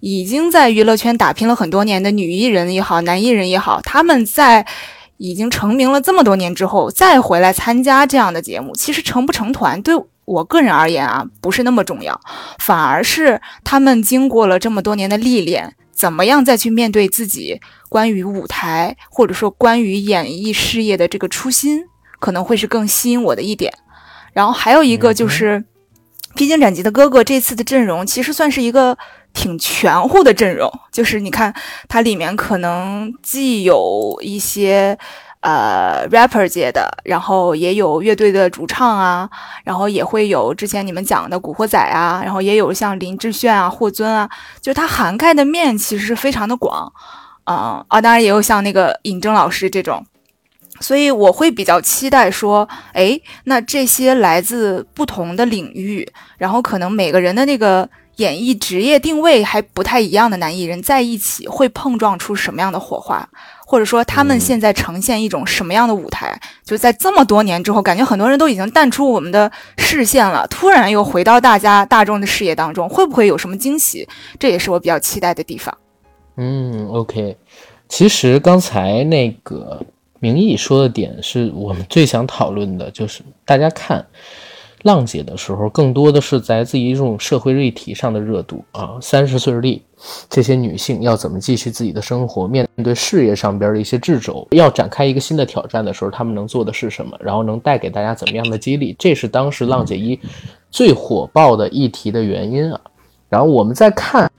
已经在娱乐圈打拼了很多年的女艺人也好，男艺人也好，他们在已经成名了这么多年之后，再回来参加这样的节目，其实成不成团对我个人而言啊，不是那么重要，反而是他们经过了这么多年的历练。怎么样再去面对自己关于舞台或者说关于演艺事业的这个初心，可能会是更吸引我的一点。然后还有一个就是《披荆斩棘的哥哥》这次的阵容其实算是一个挺全乎的阵容，就是你看它里面可能既有一些。呃，rapper 界的，然后也有乐队的主唱啊，然后也会有之前你们讲的古惑仔啊，然后也有像林志炫啊、霍尊啊，就是它涵盖的面其实是非常的广，啊啊，当然也有像那个尹峥老师这种，所以我会比较期待说，哎，那这些来自不同的领域，然后可能每个人的那个演艺职业定位还不太一样的男艺人在一起，会碰撞出什么样的火花？或者说他们现在呈现一种什么样的舞台？就在这么多年之后，感觉很多人都已经淡出我们的视线了，突然又回到大家大众的视野当中，会不会有什么惊喜？这也是我比较期待的地方。嗯，OK。其实刚才那个明义说的点是我们最想讨论的，就是大家看。浪姐的时候，更多的是来自于一种社会议题上的热度啊。三十岁立，这些女性要怎么继续自己的生活？面对事业上边的一些掣肘，要展开一个新的挑战的时候，她们能做的是什么？然后能带给大家怎么样的激励？这是当时浪姐一最火爆的议题的原因啊。然后我们在看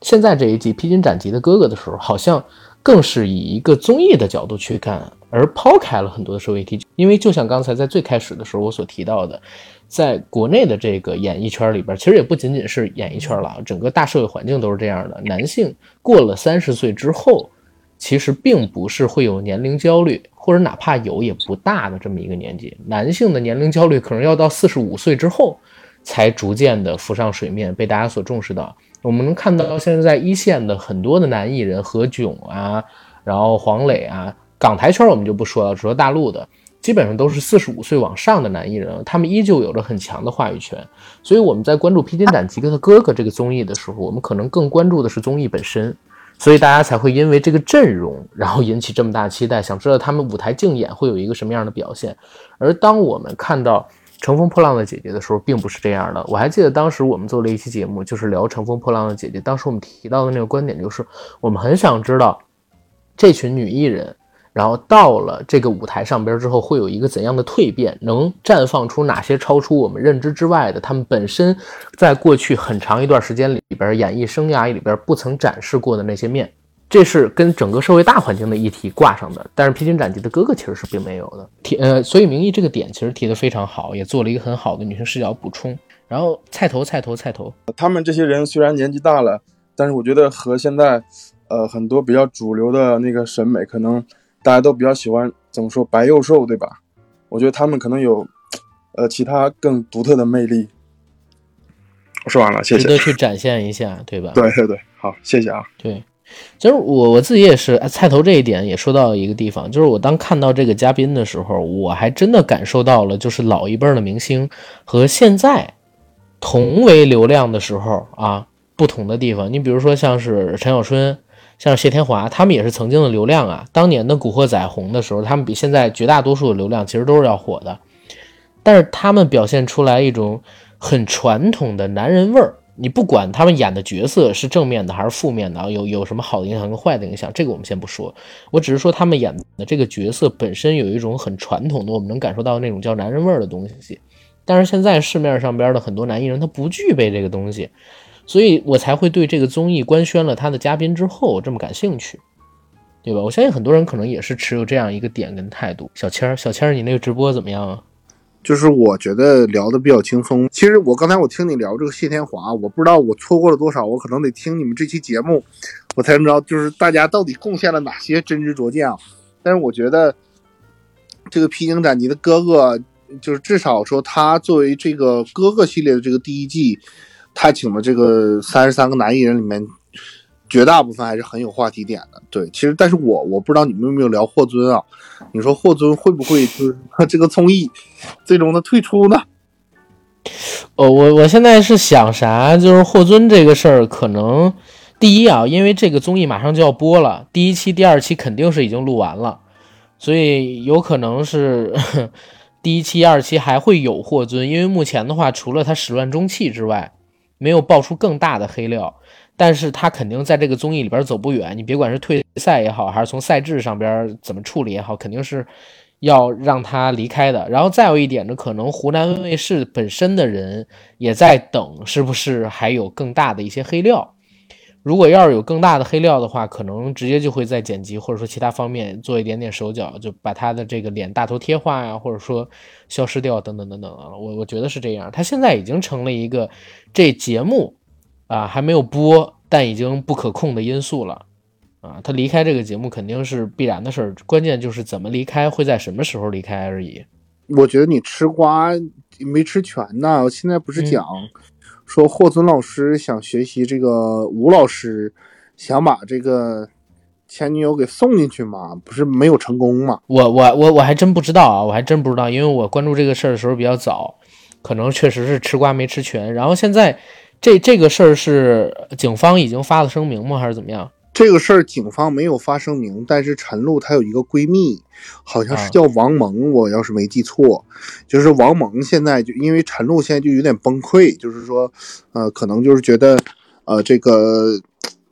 现在这一季《披荆斩棘的哥哥》的时候，好像更是以一个综艺的角度去干，而抛开了很多的社会议题。因为就像刚才在最开始的时候我所提到的。在国内的这个演艺圈里边，其实也不仅仅是演艺圈了，整个大社会环境都是这样的。男性过了三十岁之后，其实并不是会有年龄焦虑，或者哪怕有也不大的这么一个年纪。男性的年龄焦虑可能要到四十五岁之后，才逐渐的浮上水面，被大家所重视到。我们能看到现在在一线的很多的男艺人，何炅啊，然后黄磊啊，港台圈我们就不说了，说大陆的。基本上都是四十五岁往上的男艺人，他们依旧有着很强的话语权。所以我们在关注《披荆斩棘的哥哥》这个综艺的时候，我们可能更关注的是综艺本身，所以大家才会因为这个阵容，然后引起这么大期待，想知道他们舞台竞演会有一个什么样的表现。而当我们看到《乘风破浪的姐姐》的时候，并不是这样的。我还记得当时我们做了一期节目，就是聊《乘风破浪的姐姐》，当时我们提到的那个观点就是，我们很想知道这群女艺人。然后到了这个舞台上边之后，会有一个怎样的蜕变？能绽放出哪些超出我们认知之外的？他们本身在过去很长一段时间里边，演艺生涯里边不曾展示过的那些面，这是跟整个社会大环境的议题挂上的。但是《披荆斩棘的哥哥》其实是并没有的。提呃，所以明义这个点其实提得非常好，也做了一个很好的女性视角补充。然后菜头菜头菜头，他们这些人虽然年纪大了，但是我觉得和现在呃很多比较主流的那个审美可能。大家都比较喜欢怎么说白幼瘦，对吧？我觉得他们可能有，呃，其他更独特的魅力。我说完了，谢谢。值得去展现一下，对吧？对对对，好，谢谢啊。对，其实我我自己也是，菜头这一点也说到一个地方，就是我当看到这个嘉宾的时候，我还真的感受到了，就是老一辈的明星和现在同为流量的时候啊，不同的地方。你比如说像是陈小春。像谢天华，他们也是曾经的流量啊。当年的《古惑仔》红的时候，他们比现在绝大多数的流量其实都是要火的。但是他们表现出来一种很传统的男人味儿。你不管他们演的角色是正面的还是负面的，有有什么好的影响跟坏的影响，这个我们先不说。我只是说他们演的这个角色本身有一种很传统的，我们能感受到那种叫男人味儿的东西。但是现在市面上边的很多男艺人，他不具备这个东西。所以我才会对这个综艺官宣了他的嘉宾之后这么感兴趣，对吧？我相信很多人可能也是持有这样一个点跟态度。小千儿，小千儿，你那个直播怎么样啊？就是我觉得聊的比较轻松。其实我刚才我听你聊这个谢天华，我不知道我错过了多少，我可能得听你们这期节目，我才能知道就是大家到底贡献了哪些真知灼见啊。但是我觉得这个披荆斩棘的哥哥，就是至少说他作为这个哥哥系列的这个第一季。他请的这个三十三个男艺人里面，绝大部分还是很有话题点的。对，其实但是我我不知道你们有没有聊霍尊啊？你说霍尊会不会就是这个综艺最终的退出呢？哦，我我现在是想啥？就是霍尊这个事儿，可能第一啊，因为这个综艺马上就要播了，第一期、第二期肯定是已经录完了，所以有可能是 第一期、二期还会有霍尊。因为目前的话，除了他始乱终弃之外，没有爆出更大的黑料，但是他肯定在这个综艺里边走不远。你别管是退赛也好，还是从赛制上边怎么处理也好，肯定是要让他离开的。然后再有一点呢，可能湖南卫视本身的人也在等，是不是还有更大的一些黑料？如果要是有更大的黑料的话，可能直接就会在剪辑或者说其他方面做一点点手脚，就把他的这个脸大头贴化呀，或者说消失掉等等等等啊。我我觉得是这样。他现在已经成了一个这节目啊还没有播，但已经不可控的因素了啊。他离开这个节目肯定是必然的事儿，关键就是怎么离开，会在什么时候离开而已。我觉得你吃瓜没吃全呢。现在不是讲。说霍尊老师想学习这个吴老师，想把这个前女友给送进去嘛？不是没有成功嘛？我我我我还真不知道啊，我还真不知道，因为我关注这个事儿的时候比较早，可能确实是吃瓜没吃全。然后现在这这个事儿是警方已经发了声明吗？还是怎么样？这个事儿警方没有发声明，但是陈露她有一个闺蜜，好像是叫王萌，我要是没记错，就是王萌现在就因为陈露现在就有点崩溃，就是说，呃，可能就是觉得，呃，这个，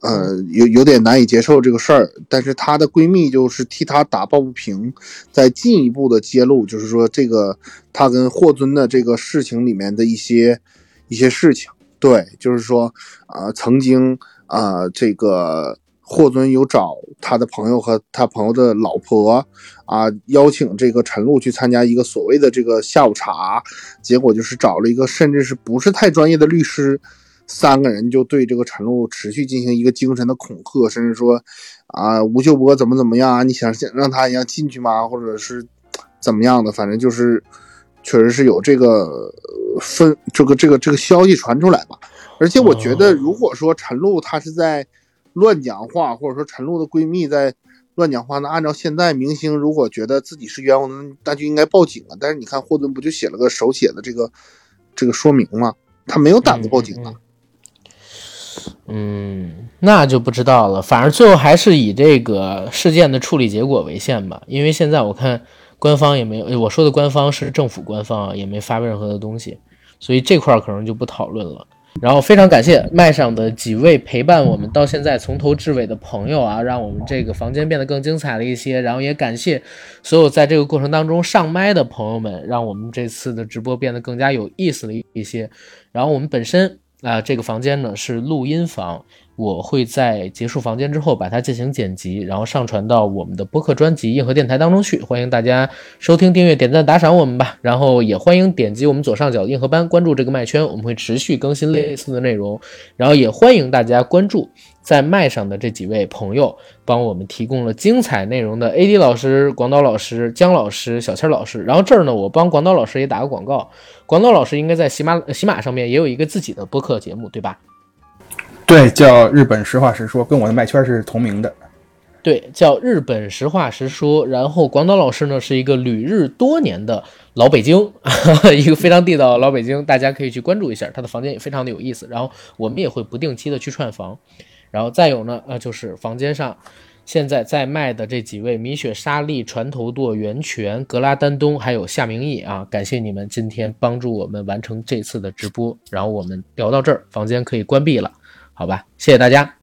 呃，有有点难以接受这个事儿，但是她的闺蜜就是替她打抱不平，在进一步的揭露，就是说这个她跟霍尊的这个事情里面的一些一些事情，对，就是说，啊，曾经啊，这个。霍尊有找他的朋友和他朋友的老婆啊，邀请这个陈露去参加一个所谓的这个下午茶，结果就是找了一个甚至是不是太专业的律师，三个人就对这个陈露持续进行一个精神的恐吓，甚至说啊吴秀波怎么怎么样啊，你想想让他一样进去吗？或者是怎么样的？反正就是确实是有这个分这个这个这个消息传出来吧。而且我觉得，如果说陈露他是在。乱讲话，或者说陈露的闺蜜在乱讲话。那按照现在明星如果觉得自己是冤枉的，那就应该报警啊。但是你看霍尊不就写了个手写的这个这个说明吗？他没有胆子报警啊。嗯，那就不知道了。反正最后还是以这个事件的处理结果为限吧。因为现在我看官方也没有，我说的官方是政府官方，也没发任何的东西，所以这块儿可能就不讨论了。然后非常感谢麦上的几位陪伴我们到现在从头至尾的朋友啊，让我们这个房间变得更精彩了一些。然后也感谢所有在这个过程当中上麦的朋友们，让我们这次的直播变得更加有意思了一些。然后我们本身啊，这个房间呢是录音房。我会在结束房间之后把它进行剪辑，然后上传到我们的播客专辑《硬核电台》当中去。欢迎大家收听、订阅、点赞、打赏我们吧。然后也欢迎点击我们左上角硬核班，关注这个麦圈，我们会持续更新类似的内容。然后也欢迎大家关注在麦上的这几位朋友，帮我们提供了精彩内容的 AD 老师、广岛老师、姜老师、小千老师。然后这儿呢，我帮广岛老师也打个广告，广岛老师应该在喜马喜马上面也有一个自己的播客节目，对吧？对，叫日本实话实说，跟我的麦圈是同名的。对，叫日本实话实说。然后广岛老师呢是一个旅日多年的老北京，一个非常地道的老北京，大家可以去关注一下，他的房间也非常的有意思。然后我们也会不定期的去串房。然后再有呢，呃，就是房间上现在在卖的这几位米雪莎莉、船头舵、源泉、格拉丹东还有夏明义啊，感谢你们今天帮助我们完成这次的直播。然后我们聊到这儿，房间可以关闭了。好吧，谢谢大家。